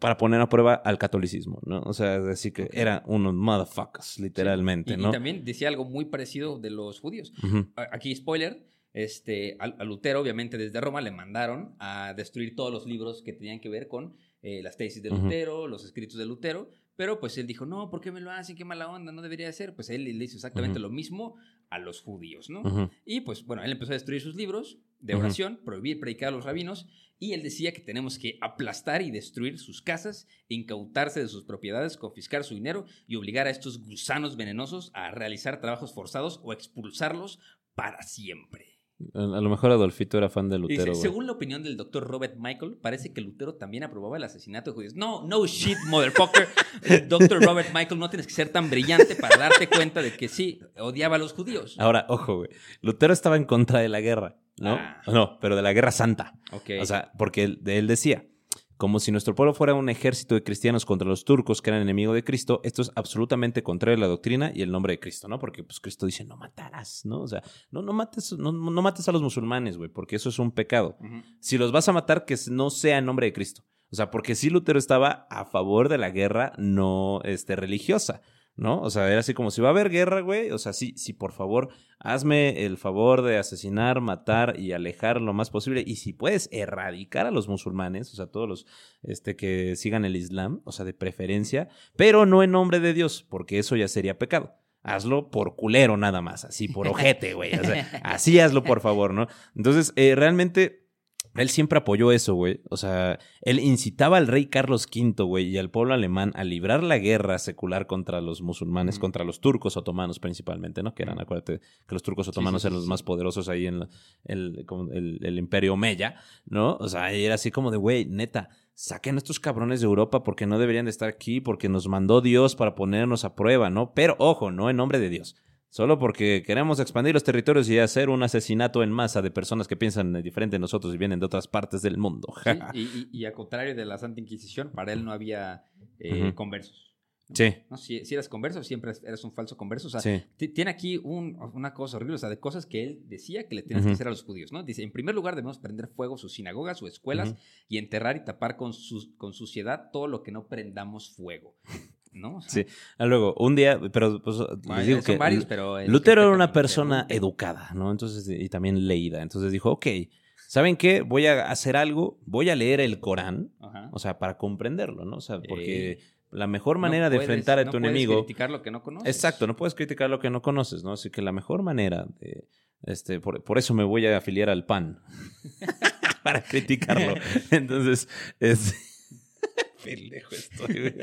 B: para poner a prueba al catolicismo, ¿no? O sea, es decir, que eran unos motherfuckers, literalmente,
C: Y, y
B: ¿no?
C: también decía algo muy parecido de los judíos.
B: Ujú.
C: A- Aquí, spoiler, este, a, a Lutero, obviamente, desde Roma le mandaron a destruir todos los libros que tenían que ver con eh, las tesis de. Lutero, los escritos de Lutero, pero pues él dijo, no, ¿por qué me lo hacen? Qué mala onda, no debería ser. Pues él le hizo exactamente lo mismo a los judíos, ¿no? Y pues bueno, él empezó a destruir sus libros de oración, prohibir predicar a los rabinos, y él decía que tenemos que aplastar y destruir sus casas, incautarse de sus propiedades, confiscar su dinero y obligar a estos gusanos venenosos a realizar trabajos forzados o expulsarlos para siempre.
B: A, lo mejor Adolfito era fan de
C: dice,
B: Lutero,
C: según la opinión del doctor Robert Michael, parece que Lutero también aprobaba el asesinato de judíos. No, no shit, motherfucker. doctor Robert Michael, no tienes que ser tan brillante para darte cuenta de que sí, odiaba a los judíos.
B: Ahora, ojo, güey. Lutero estaba en contra de la guerra, ¿no?
C: Ah.
B: No, pero de la guerra santa.
C: Ok.
B: O sea, porque él, de él decía, como si nuestro pueblo fuera un ejército de cristianos contra los turcos que eran enemigos de Cristo, esto es absolutamente contrario a la doctrina y el nombre de Cristo, ¿no? Porque pues Cristo dice, no matarás, ¿no? O sea, no, no, mates, no, no mates a los musulmanes, güey, porque eso es un pecado. Si los vas a matar, que no sea en nombre de Cristo. O sea, porque sí Lutero estaba a favor de la guerra no este, religiosa, ¿no? O sea, era así como si va a haber guerra, güey. O sea, sí, sí, por favor, hazme el favor de asesinar, matar y alejar lo más posible. Y si puedes erradicar a los musulmanes, o sea, todos los este, que sigan el Islam, o sea, de preferencia, pero no en nombre de Dios, porque eso ya sería pecado. Hazlo por culero nada más, así por ojete, güey. O sea, así hazlo, por favor, ¿no? Entonces, eh, realmente él siempre apoyó eso, güey. O sea, él incitaba al rey Carlos V, güey, y al pueblo alemán a librar la guerra secular contra los musulmanes, contra los turcos otomanos principalmente, ¿no? Que eran, acuérdate, que los turcos otomanos
C: sí,
B: eran los
C: sí.
B: más poderosos ahí en la- el, como el, el imperio Omeya, ¿no? O sea, era así como de, güey, neta, saquen a estos cabrones de Europa porque no deberían de estar aquí, porque nos mandó Dios para ponernos a prueba, ¿no? Pero, ojo, no en nombre de Dios. Solo porque queremos expandir los territorios y hacer un asesinato en masa de personas que piensan diferente de nosotros y vienen de otras partes del mundo.
C: Sí, y, y- y a contrario de la Santa Inquisición, para él no había eh, conversos. ¿no?
B: Sí,
C: ¿No? Si, si eras converso, siempre eres un falso converso. O sea,
B: sí.
C: ti- tiene aquí un- una cosa horrible, o sea, de cosas que él decía que le tienes que hacer a los judíos, ¿no? Dice, en primer lugar debemos prender fuego sus sinagogas o escuelas y enterrar y tapar con, su- con suciedad todo lo que no prendamos fuego, ¿no?
B: Sí. Ah, luego, un día, pero pues,
C: bueno,
B: les digo
C: son
B: que
C: varios, pero
B: Lutero
C: que
B: era una persona educada, ¿no? Entonces, y también leída. Entonces dijo, ok, ¿saben qué? Voy a hacer algo, voy a leer el Corán,
C: Ajá.
B: o sea, para comprenderlo, ¿no? O sea, porque
C: Ey.
B: la mejor
C: No
B: manera de
C: puedes-
B: enfrentar a
C: no
B: tu
C: puedes
B: enemigo...
C: criticar lo que no conoces.
B: Exacto, no puedes criticar lo que no conoces, ¿no? Así que la mejor manera de... Este, por, por eso me voy a afiliar al PAN. para criticarlo. Entonces, es... Pendejo estoy, güey.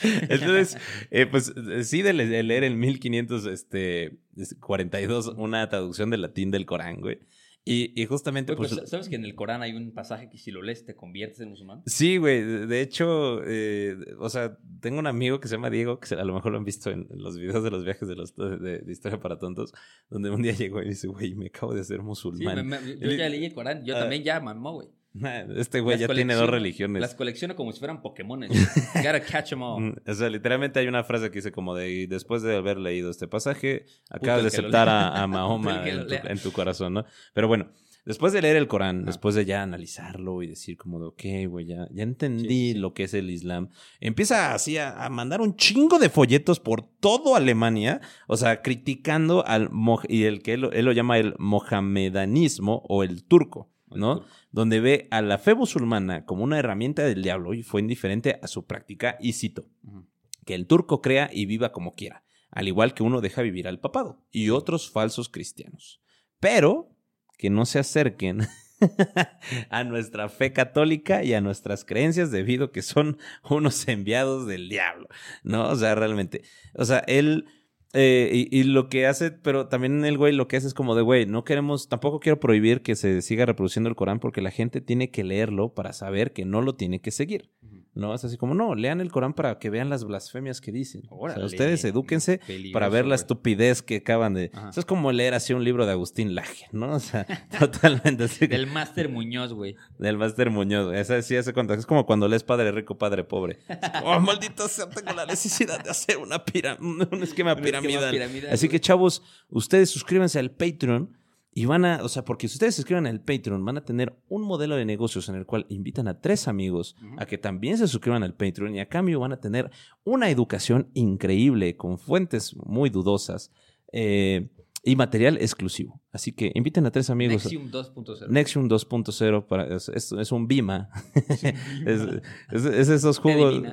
B: Entonces, eh, pues eh, sí, de, le- de leer en 1542 una traducción del latín del Corán, güey. Y, y justamente, pues...
C: pues, ¿Sabes que en el Corán hay un pasaje que si lo lees te conviertes en musulmán?
B: Sí, güey. De hecho, eh, o sea, tengo un amigo que se llama Diego, que a lo mejor lo han visto en, los videos de los viajes de, los, de, de Historia para Tontos, donde un día llegó y dice, güey, me acabo de hacer
C: Sí,
B: musulmán.
C: me- me- yo ya leí el Corán, yo
B: Ah.
C: también ya mamó, güey.
B: Este güey ya tiene dos religiones.
C: Las colecciono como si fueran Pokémones. Gotta catch 'em all.
B: Mm, O sea, literalmente hay una frase que dice como de, "Y después de haber leído este pasaje, acabas de aceptar a, a Mahoma tu, en tu corazón, ¿no? Pero bueno, después de leer el Corán, después de ya analizarlo y decir como de, ok, güey, ya, ya entendí lo que es el Islam, empieza así a, mandar un chingo de folletos por todo Alemania, o sea, criticando al, y el que él, lo llama el mohamedanismo o el turco, ¿no? Donde ve a la fe musulmana como una herramienta del diablo y fue indiferente a su práctica y cito, que el turco crea y viva como quiera al igual que uno deja vivir al papado y otros falsos cristianos. Pero que no se acerquen a nuestra fe católica y a nuestras creencias debido a que son unos enviados del diablo, ¿no? O sea, realmente, o sea, él... Eh, y, y, lo que hace, pero también el güey lo que hace es como de, güey, no queremos, tampoco quiero prohibir que se siga reproduciendo el Corán porque la gente tiene que leerlo para saber que no lo tiene que seguir. ¿No? Es así como, no, lean el Corán para que vean las blasfemias que dicen. o sea, ustedes edúquense para ver la estupidez que acaban de... Eso es como leer así un libro de Agustín Laje, ¿no? O sea, totalmente así.
C: Del Máster Muñoz, güey.
B: Del Máster Muñoz. Esa sí hace cuenta. Es como cuando lees Padre Rico, Padre Pobre. oh, maldito sea, tengo la necesidad de hacer una un esquema piramidal. Así que, chavos, ustedes suscríbanse al Patreon y van a, o sea, porque si ustedes se suscriban al Patreon, van a tener un modelo de negocios en el cual invitan a tres amigos a que también se suscriban al Patreon y a cambio van a tener una educación increíble con fuentes muy dudosas eh, y material exclusivo. Así que inviten a tres amigos.
C: Nexium 2.0.
B: Nexium 2.0 es, es, es, un Bima. es, esos jugos.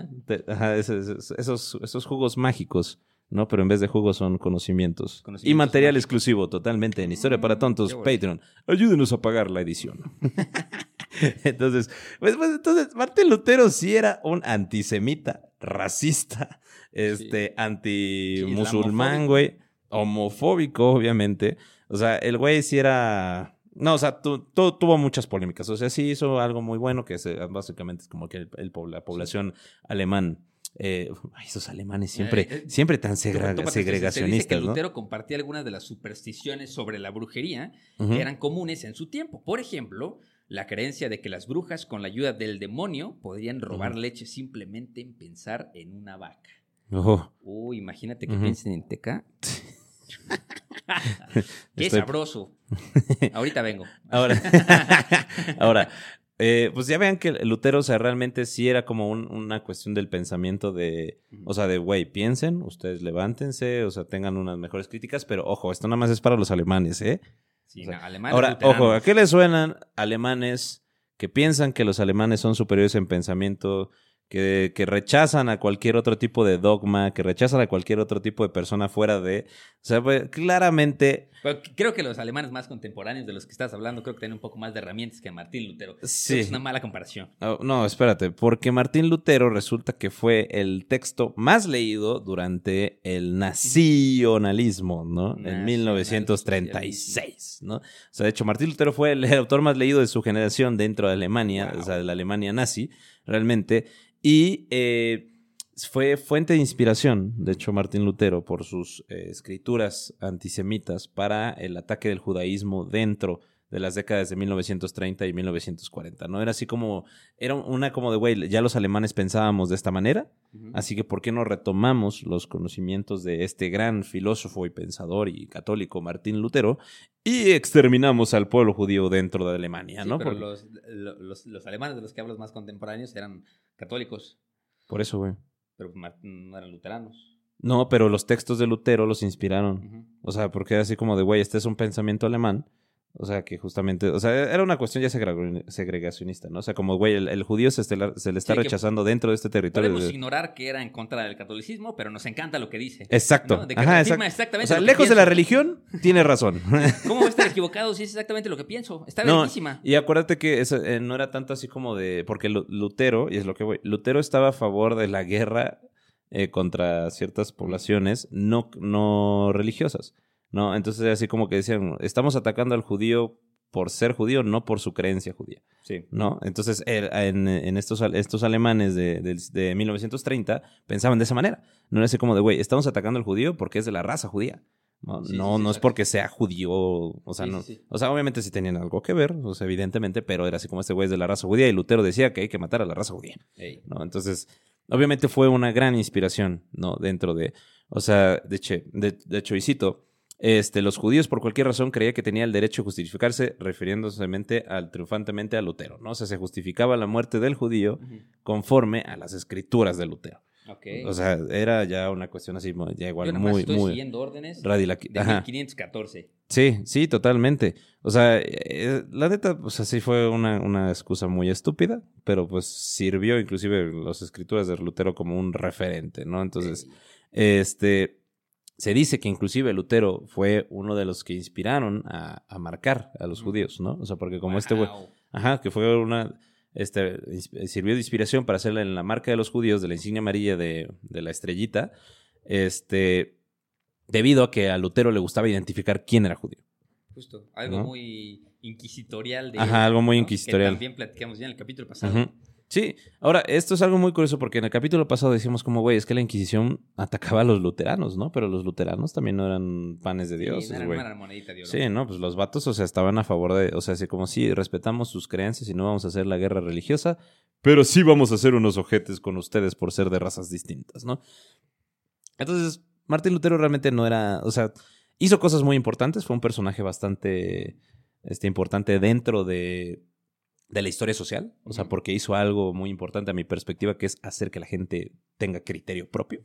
B: esos, esos jugos mágicos ¿no? Pero en vez de juegos son conocimientos. y material exclusivo totalmente en Historia para Tontos, Patreon. Ayúdenos a pagar la edición. entonces, pues, pues, entonces, Martín Lutero sí era un antisemita, racista, este, anti-musulmán, güey, homofóbico, obviamente. O sea, el güey sí era... No, o sea, tuvo muchas polémicas. O sea, sí hizo algo muy bueno, que básicamente es como que el, la población alemán eh, esos alemanes siempre, eh, eh, siempre tan segregacionistas.
C: que Lutero compartía algunas de las supersticiones sobre la brujería que eran comunes en su tiempo. Por ejemplo, la creencia de que las brujas, con la ayuda del demonio, podrían robar leche simplemente en pensar en una vaca. Oh. imagínate que piensen en teca. Qué sabroso. Ahorita vengo.
B: Ahora, ahora eh, pues ya vean que Lutero, o sea, realmente sí era como una cuestión del pensamiento de, o sea, de, güey, piensen, ustedes levántense, o sea, tengan unas mejores críticas, pero ojo, esto nada más es para los alemanes, ¿eh?
C: Sí, alemanes.
B: Ahora, ojo, ¿a qué les suenan alemanes que piensan que los alemanes son superiores en pensamiento, que, que, rechazan a cualquier otro tipo de dogma, que rechazan a cualquier otro tipo de persona fuera de... O sea, pues, claramente...
C: creo que los alemanes más contemporáneos de los que estás hablando, creo que tienen un poco más de herramientas que Martín Lutero. Sí. Es una mala comparación.
B: Oh, no, espérate, porque Martín Lutero resulta que fue el texto más leído durante el nacionalismo, ¿no? En 1936, ¿no? O sea, de hecho, Martín Lutero fue el autor más leído de su generación dentro de Alemania, o sea, de la Alemania nazi, realmente. Y eh, fue fuente de inspiración, de hecho, Martín Lutero, por sus eh, escrituras antisemitas para el ataque del judaísmo dentro de las décadas de 1930 y 1940. No era así como, era una como de, güey, ya los alemanes pensábamos de esta manera, así que ¿por qué no retomamos los conocimientos de este gran filósofo y pensador y católico Martín Lutero y exterminamos al pueblo judío dentro de Alemania, ¿no?
C: Pero los, los, alemanes de los que hablas más contemporáneos eran católicos.
B: Por eso, güey.
C: Pero no eran luteranos.
B: No, pero los textos de Lutero los inspiraron. O sea, porque era así como de, güey, este es un pensamiento alemán o sea, que justamente, o sea, era una cuestión ya segregacionista, ¿no? O sea, como, güey, el, judío se, se, le está rechazando dentro de este territorio.
C: Podemos ignorar que era en contra del catolicismo, pero nos encanta lo que dice.
B: Exacto. Ajá, exactamente o sea, lejos de la religión, tiene razón.
C: ¿Cómo a estar equivocado si es exactamente lo que pienso? Está no,
B: Y acuérdate que eso, eh, no era tanto así como de, porque Lutero, y es lo que voy, Lutero estaba a favor de la guerra eh, contra ciertas poblaciones no, no religiosas. ¿No? Entonces así como que decían, estamos atacando al judío por ser judío, no por su creencia judía.
C: Sí.
B: ¿No? Entonces, en, estos, estos alemanes de, de, 1930 pensaban de esa manera. No era así como de, güey, estamos atacando al judío porque es de la raza judía. No, no, no es porque sea judío, o sea, no, o sea, obviamente sí tenían algo que ver, o sea, evidentemente, pero era así como este güey es de la raza judía y Lutero decía que hay que matar a la raza judía, ¿no? Entonces, obviamente fue una gran inspiración, ¿no? Dentro de, o sea, de, hecho, de, de hecho, y cito, este, los judíos por cualquier razón creía que tenía el derecho a justificarse refiriéndose al, triunfantemente a Lutero, ¿no? O sea, se justificaba la muerte del judío conforme a las escrituras de Lutero. O sea, era ya una cuestión así, ya igual muy,
C: estoy
B: muy
C: siguiendo órdenes
B: radical.
C: de 1514.
B: Sí, sí, totalmente. O sea, eh, la neta, pues así fue una, una, excusa muy estúpida, pero pues sirvió inclusive las escrituras de Lutero como un referente, ¿no? Entonces, este, se dice que inclusive Lutero fue uno de los que inspiraron a, a marcar a los judíos, ¿no? O sea, porque como este güey, ajá, que fue una este, sirvió de inspiración para hacerla en la marca de los judíos de la insignia amarilla de, la estrellita, este, debido a que a Lutero le gustaba identificar quién era judío.
C: Justo, algo muy inquisitorial. De
B: Ajá, algo muy inquisitorial.
C: Que también platicamos ya en el capítulo pasado.
B: Sí, ahora, esto es algo muy curioso porque en el capítulo pasado decíamos como, güey, es que la Inquisición atacaba a los luteranos, ¿no? Pero los luteranos también no eran panes de Dios, güey. Sí, no, pues los vatos, o sea, estaban a favor de, o sea, así como sí, respetamos sus creencias y no vamos a hacer la guerra religiosa, pero sí vamos a hacer unos ojetes con ustedes por ser de razas distintas, ¿no? Entonces, Martín Lutero realmente no era, o sea, hizo cosas muy importantes, fue un personaje bastante este, importante dentro de de la historia social, o sea, porque hizo algo muy importante a mi perspectiva, que es hacer que la gente tenga criterio propio,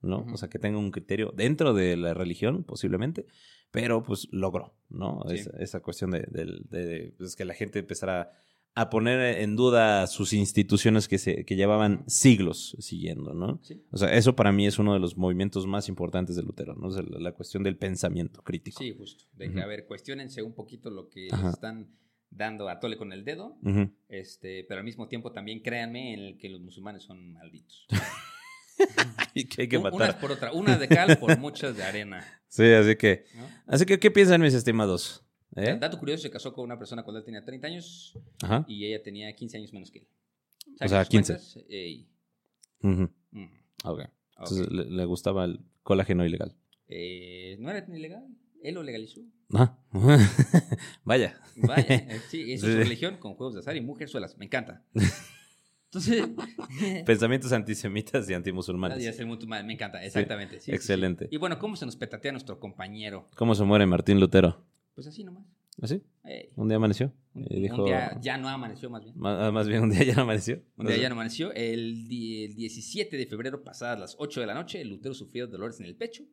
B: ¿no? O sea, que tenga un criterio dentro de la religión, posiblemente, pero pues logró, ¿no? Esa, cuestión de, pues, que la gente empezara a poner en duda sus instituciones que, se, que llevaban siglos siguiendo, ¿no? O sea, eso para mí es uno de los movimientos más importantes de Lutero, ¿no? la, cuestión del pensamiento crítico.
C: Sí, justo. De que, a ver, cuestionense un poquito lo que están dando a tole con el dedo, este, pero al mismo tiempo también créanme en el que los musulmanes son malditos.
B: y que hay que matar.
C: Una por otra, una de cal por muchas de arena.
B: Sí, así que, así que, ¿qué piensan mis estimados?
C: ¿Eh? Dato curioso, se casó con una persona cuando él tenía 30 años y ella tenía 15 años menos que él.
B: O sea, 15. Entonces, le, gustaba el colágeno ilegal.
C: Eh, no era ilegal. Él lo legalizó.
B: Ah. Vaya.
C: Vaya. Eh, sí, eso es su religión con juegos de azar y mujerzuelas. Me encanta. Entonces.
B: Pensamientos antisemitas y antimusulmanes.
C: Me encanta, exactamente.
B: excelente.
C: Y bueno, ¿cómo se nos petatea nuestro compañero?
B: ¿Cómo se muere Martín Lutero?
C: Pues así nomás.
B: ¿Así? un día amaneció.
C: Un, día ya no amaneció, más bien.
B: Ah, más, bien, un día ya no amaneció.
C: Un día ya no amaneció. El, el 17 de febrero, pasadas las 8 de la noche, Lutero sufrió dolores en el pecho.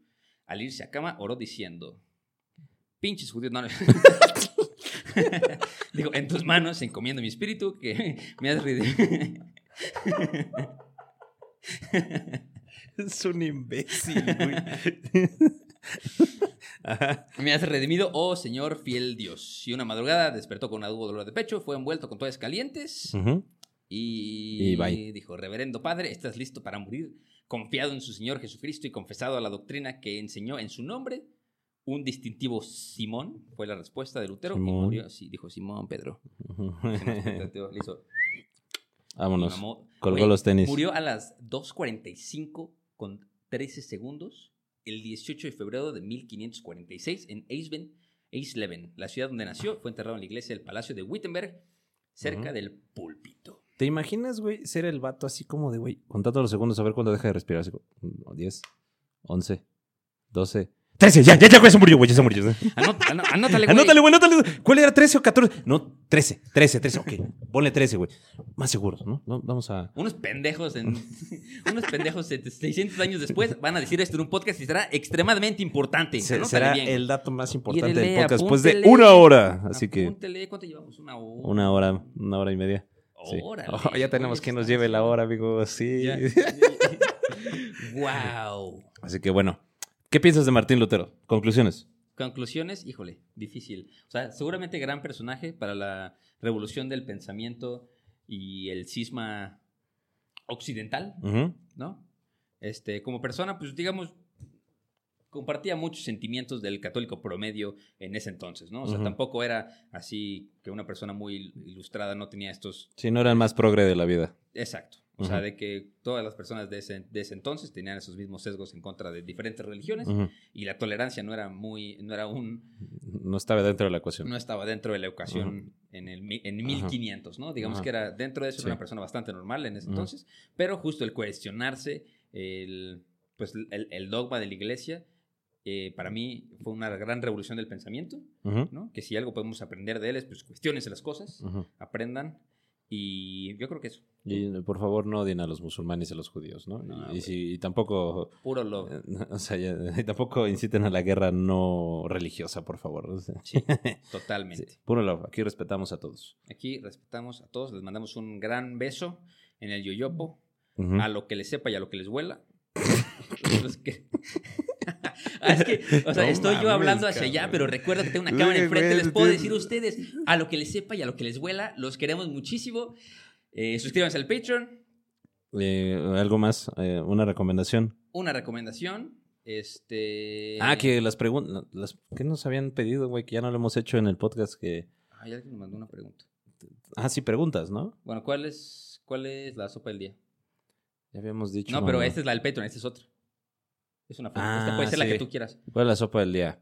C: Al irse a cama, oró diciendo: Pinches judíos, no. Digo, en tus manos encomiendo mi espíritu que me has redimido.
B: es un imbécil, güey.
C: Me has redimido, oh Señor fiel Dios. Y una madrugada despertó con una dolor de pecho, fue envuelto con toallas calientes y, y dijo, reverendo Padre, ¿estás listo para morir? Confiado en su Señor Jesucristo y confesado a la doctrina que enseñó en su nombre, un distintivo Simón fue la respuesta de Lutero y murió. Sí, dijo Simón Pedro.
B: Vámonos. Colgó los tenis.
C: Murió a las 2.45 con 13 segundos el 18 de febrero de 1546 en Eisleben, la ciudad donde nació. Fue enterrado en la iglesia del Palacio de Wittenberg, cerca del púlpito.
B: ¿Te imaginas, güey, ser el vato así como de, güey, contando los segundos a ver cuándo deja de respirar? 10, 11, 12, 13, ya, ya, ya, se murió, güey, ya se murió.
C: anótale, güey.
B: Anótale, güey, anótale. ¿Cuál era 13 o 14? No, 13, 13, 13, ok. Ponle 13, güey. Más seguros, ¿no? Vamos a.
C: Unos pendejos en. unos pendejos 600 años después van a decir esto en un podcast y será extremadamente importante.
B: será el dato más importante del podcast después de una hora. Así que.
C: ¿cuánto llevamos? Una hora.
B: Una hora, una hora y media.
C: Hora.
B: Oh, ya tenemos quien nos lleve la hora, amigo. Sí.
C: wow.
B: Así que bueno. ¿Qué piensas de Martín Lutero? Conclusiones.
C: Conclusiones, híjole, difícil. O sea, seguramente gran personaje para la revolución del pensamiento y el cisma occidental, ¿no? Este, como persona, pues digamos, compartía muchos sentimientos del católico promedio en ese entonces, ¿no? O sea, tampoco era así que una persona muy ilustrada no tenía estos...
B: Sí, no era el más progre de la vida.
C: Exacto. O sea, de que todas las personas de ese, de ese, entonces tenían esos mismos sesgos en contra de diferentes religiones y la tolerancia no era muy, no era un...
B: No estaba dentro de la ecuación.
C: No estaba dentro de la ecuación en, el, en 1500, ¿no? Digamos que era dentro de eso era una persona bastante normal en ese entonces, pero justo el cuestionarse el, pues, el, el dogma de la iglesia eh, para mí fue una gran revolución del pensamiento, ¿no? Que si algo podemos aprender de él es, pues, cuestiones las cosas, aprendan, y yo creo que eso,
B: Y por favor no odien a los musulmanes y a los judíos, ¿no?
C: No,
B: y, si, y tampoco,
C: puro love.
B: eh, o sea, y tampoco inciten a la guerra no religiosa, por favor. o sea.
C: Sí,
B: Sí,
C: totalmente.
B: puro love. Aquí respetamos a todos.
C: Aquí respetamos a todos, les mandamos un gran beso en el yoyopo,
B: Ujú.
C: a lo que les sepa y a lo que les huela. Que- Ah, es que, o sea,
B: No
C: estoy yo
B: mames,
C: hablando hacia
B: cabrón.
C: allá, pero recuerda que tengo una cámara enfrente. Les puedo decir a ustedes, a lo que les sepa y a lo que les huela, los queremos muchísimo. Eh, suscríbanse al Patreon.
B: Eh, algo más, eh, una recomendación.
C: Una recomendación. Este.
B: Ah, que las preguntas, las que nos habían pedido, güey, que ya no lo hemos hecho en el podcast, que...
C: Ay, alguien me mandó una pregunta.
B: Ah, sí, preguntas, ¿no?
C: Bueno, ¿cuál es, cuál es la sopa del día?
B: Ya habíamos dicho.
C: No, pero esta es la del Patreon, esta es otra. Es una
B: Ah,
C: Esta puede ser la que tú quieras.
B: ¿Cuál es la sopa del día?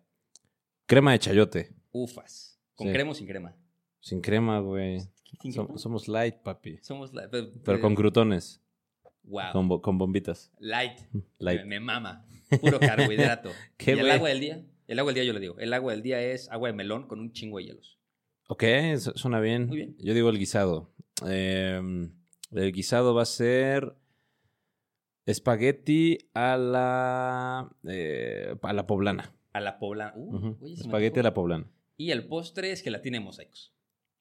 B: Crema de chayote.
C: Ufas. ¿Con
B: Sí.
C: crema o sin crema?
B: Sin crema, güey. Somos light, papi.
C: Somos la. Pero,
B: Pero con crutones.
C: Wow.
B: Con, bo- con bombitas.
C: Light.
B: Light.
C: Me, me mama. Puro carbohidrato.
B: Qué
C: y el agua del día. El agua del día yo le digo. El agua del día es agua de melón con un chingo de hielos.
B: Ok, su- suena bien.
C: Muy bien.
B: Yo digo el guisado. Eh, el guisado va a ser espagueti a la, eh, a la poblana.
C: A la poblana. Uh,
B: Espagueti a la poblana.
C: Y el postre es gelatina de mosaicos.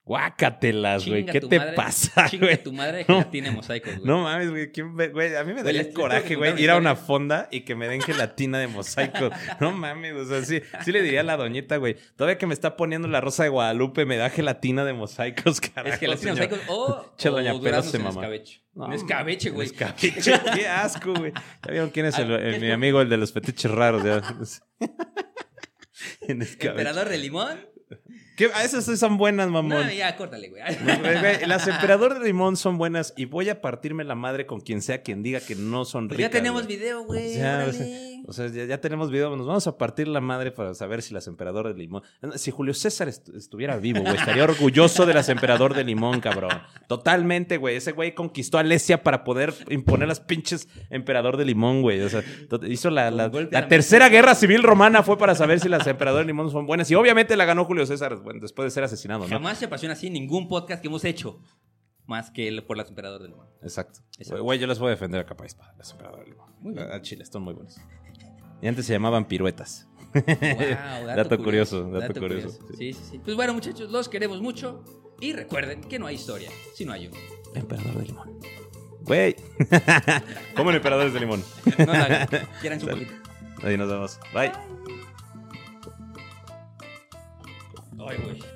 B: Guácatelas, güey. ¿Qué te
C: madre,
B: pasa,
C: Chinga
B: güey?
C: tu madre
B: No.
C: gelatina de mosaicos, güey.
B: No mames, güey. ¿quién ve- güey, A mí me daría coraje,
C: que
B: güey, ir a una fonda y que me den gelatina de mosaico. No mames, o sea, sí, sí le diría a la doñita, güey. Todavía que me está poniendo la rosa de Guadalupe, me da gelatina de mosaicos, carajo.
C: es gelatina de mosaicos o,
B: Che,
C: o
B: doña
C: duraznos
B: se
C: en
B: mama.
C: escabeche.
B: No,
C: escabeche, güey.
B: Escabeche, qué asco, güey. ¿Ya vieron quién es el,
C: Ah,
B: el-
C: ¿qué
B: mi amigo, el de los fetiches raros? Ya. en escabeche.
C: Emperador de limón.
B: ¿Qué? Esas son buenas, mamón.
C: No, ya, córtale, güey.
B: Las emperador de limón son buenas y voy a partirme la madre con quien sea quien diga que no son
C: Pues
B: ricas.
C: ya tenemos
B: güey.
C: video, güey.
B: Ya, o sea, o sea, ya, ya tenemos video. Nos vamos a partir la madre para saber si las emperador de limón. Si Julio César est- estuviera vivo, güey, estaría orgulloso de las emperador de limón, cabrón. Totalmente, güey. Ese güey conquistó a Alesia para poder imponer las pinches emperador de limón, güey. O sea, hizo la, la- tercera guerra civil romana fue para saber si las emperador de limón son buenas. Y obviamente la ganó Julio César bueno, después de ser asesinado, ¿no?
C: Jamás se apasiona así ningún podcast que hemos hecho. Más que el por las emperador del limón.
B: Exacto. Güey, yo les voy a defender a capa y espada, las emperador de limón.
C: Muy bien.
B: A Chile, están muy buenas. Y antes se llamaban piruetas.
C: Wow,
B: Dato curioso, dato curioso,
C: Sí. sí, sí, Pues bueno, muchachos, los queremos mucho. Y recuerden que no hay historia si no hay uno.
B: Emperador de limón. Güey. Comen emperadores de limón.
C: No. Quieran su poquito.
B: Ahí nos vemos. Bye.
C: Ay, güey.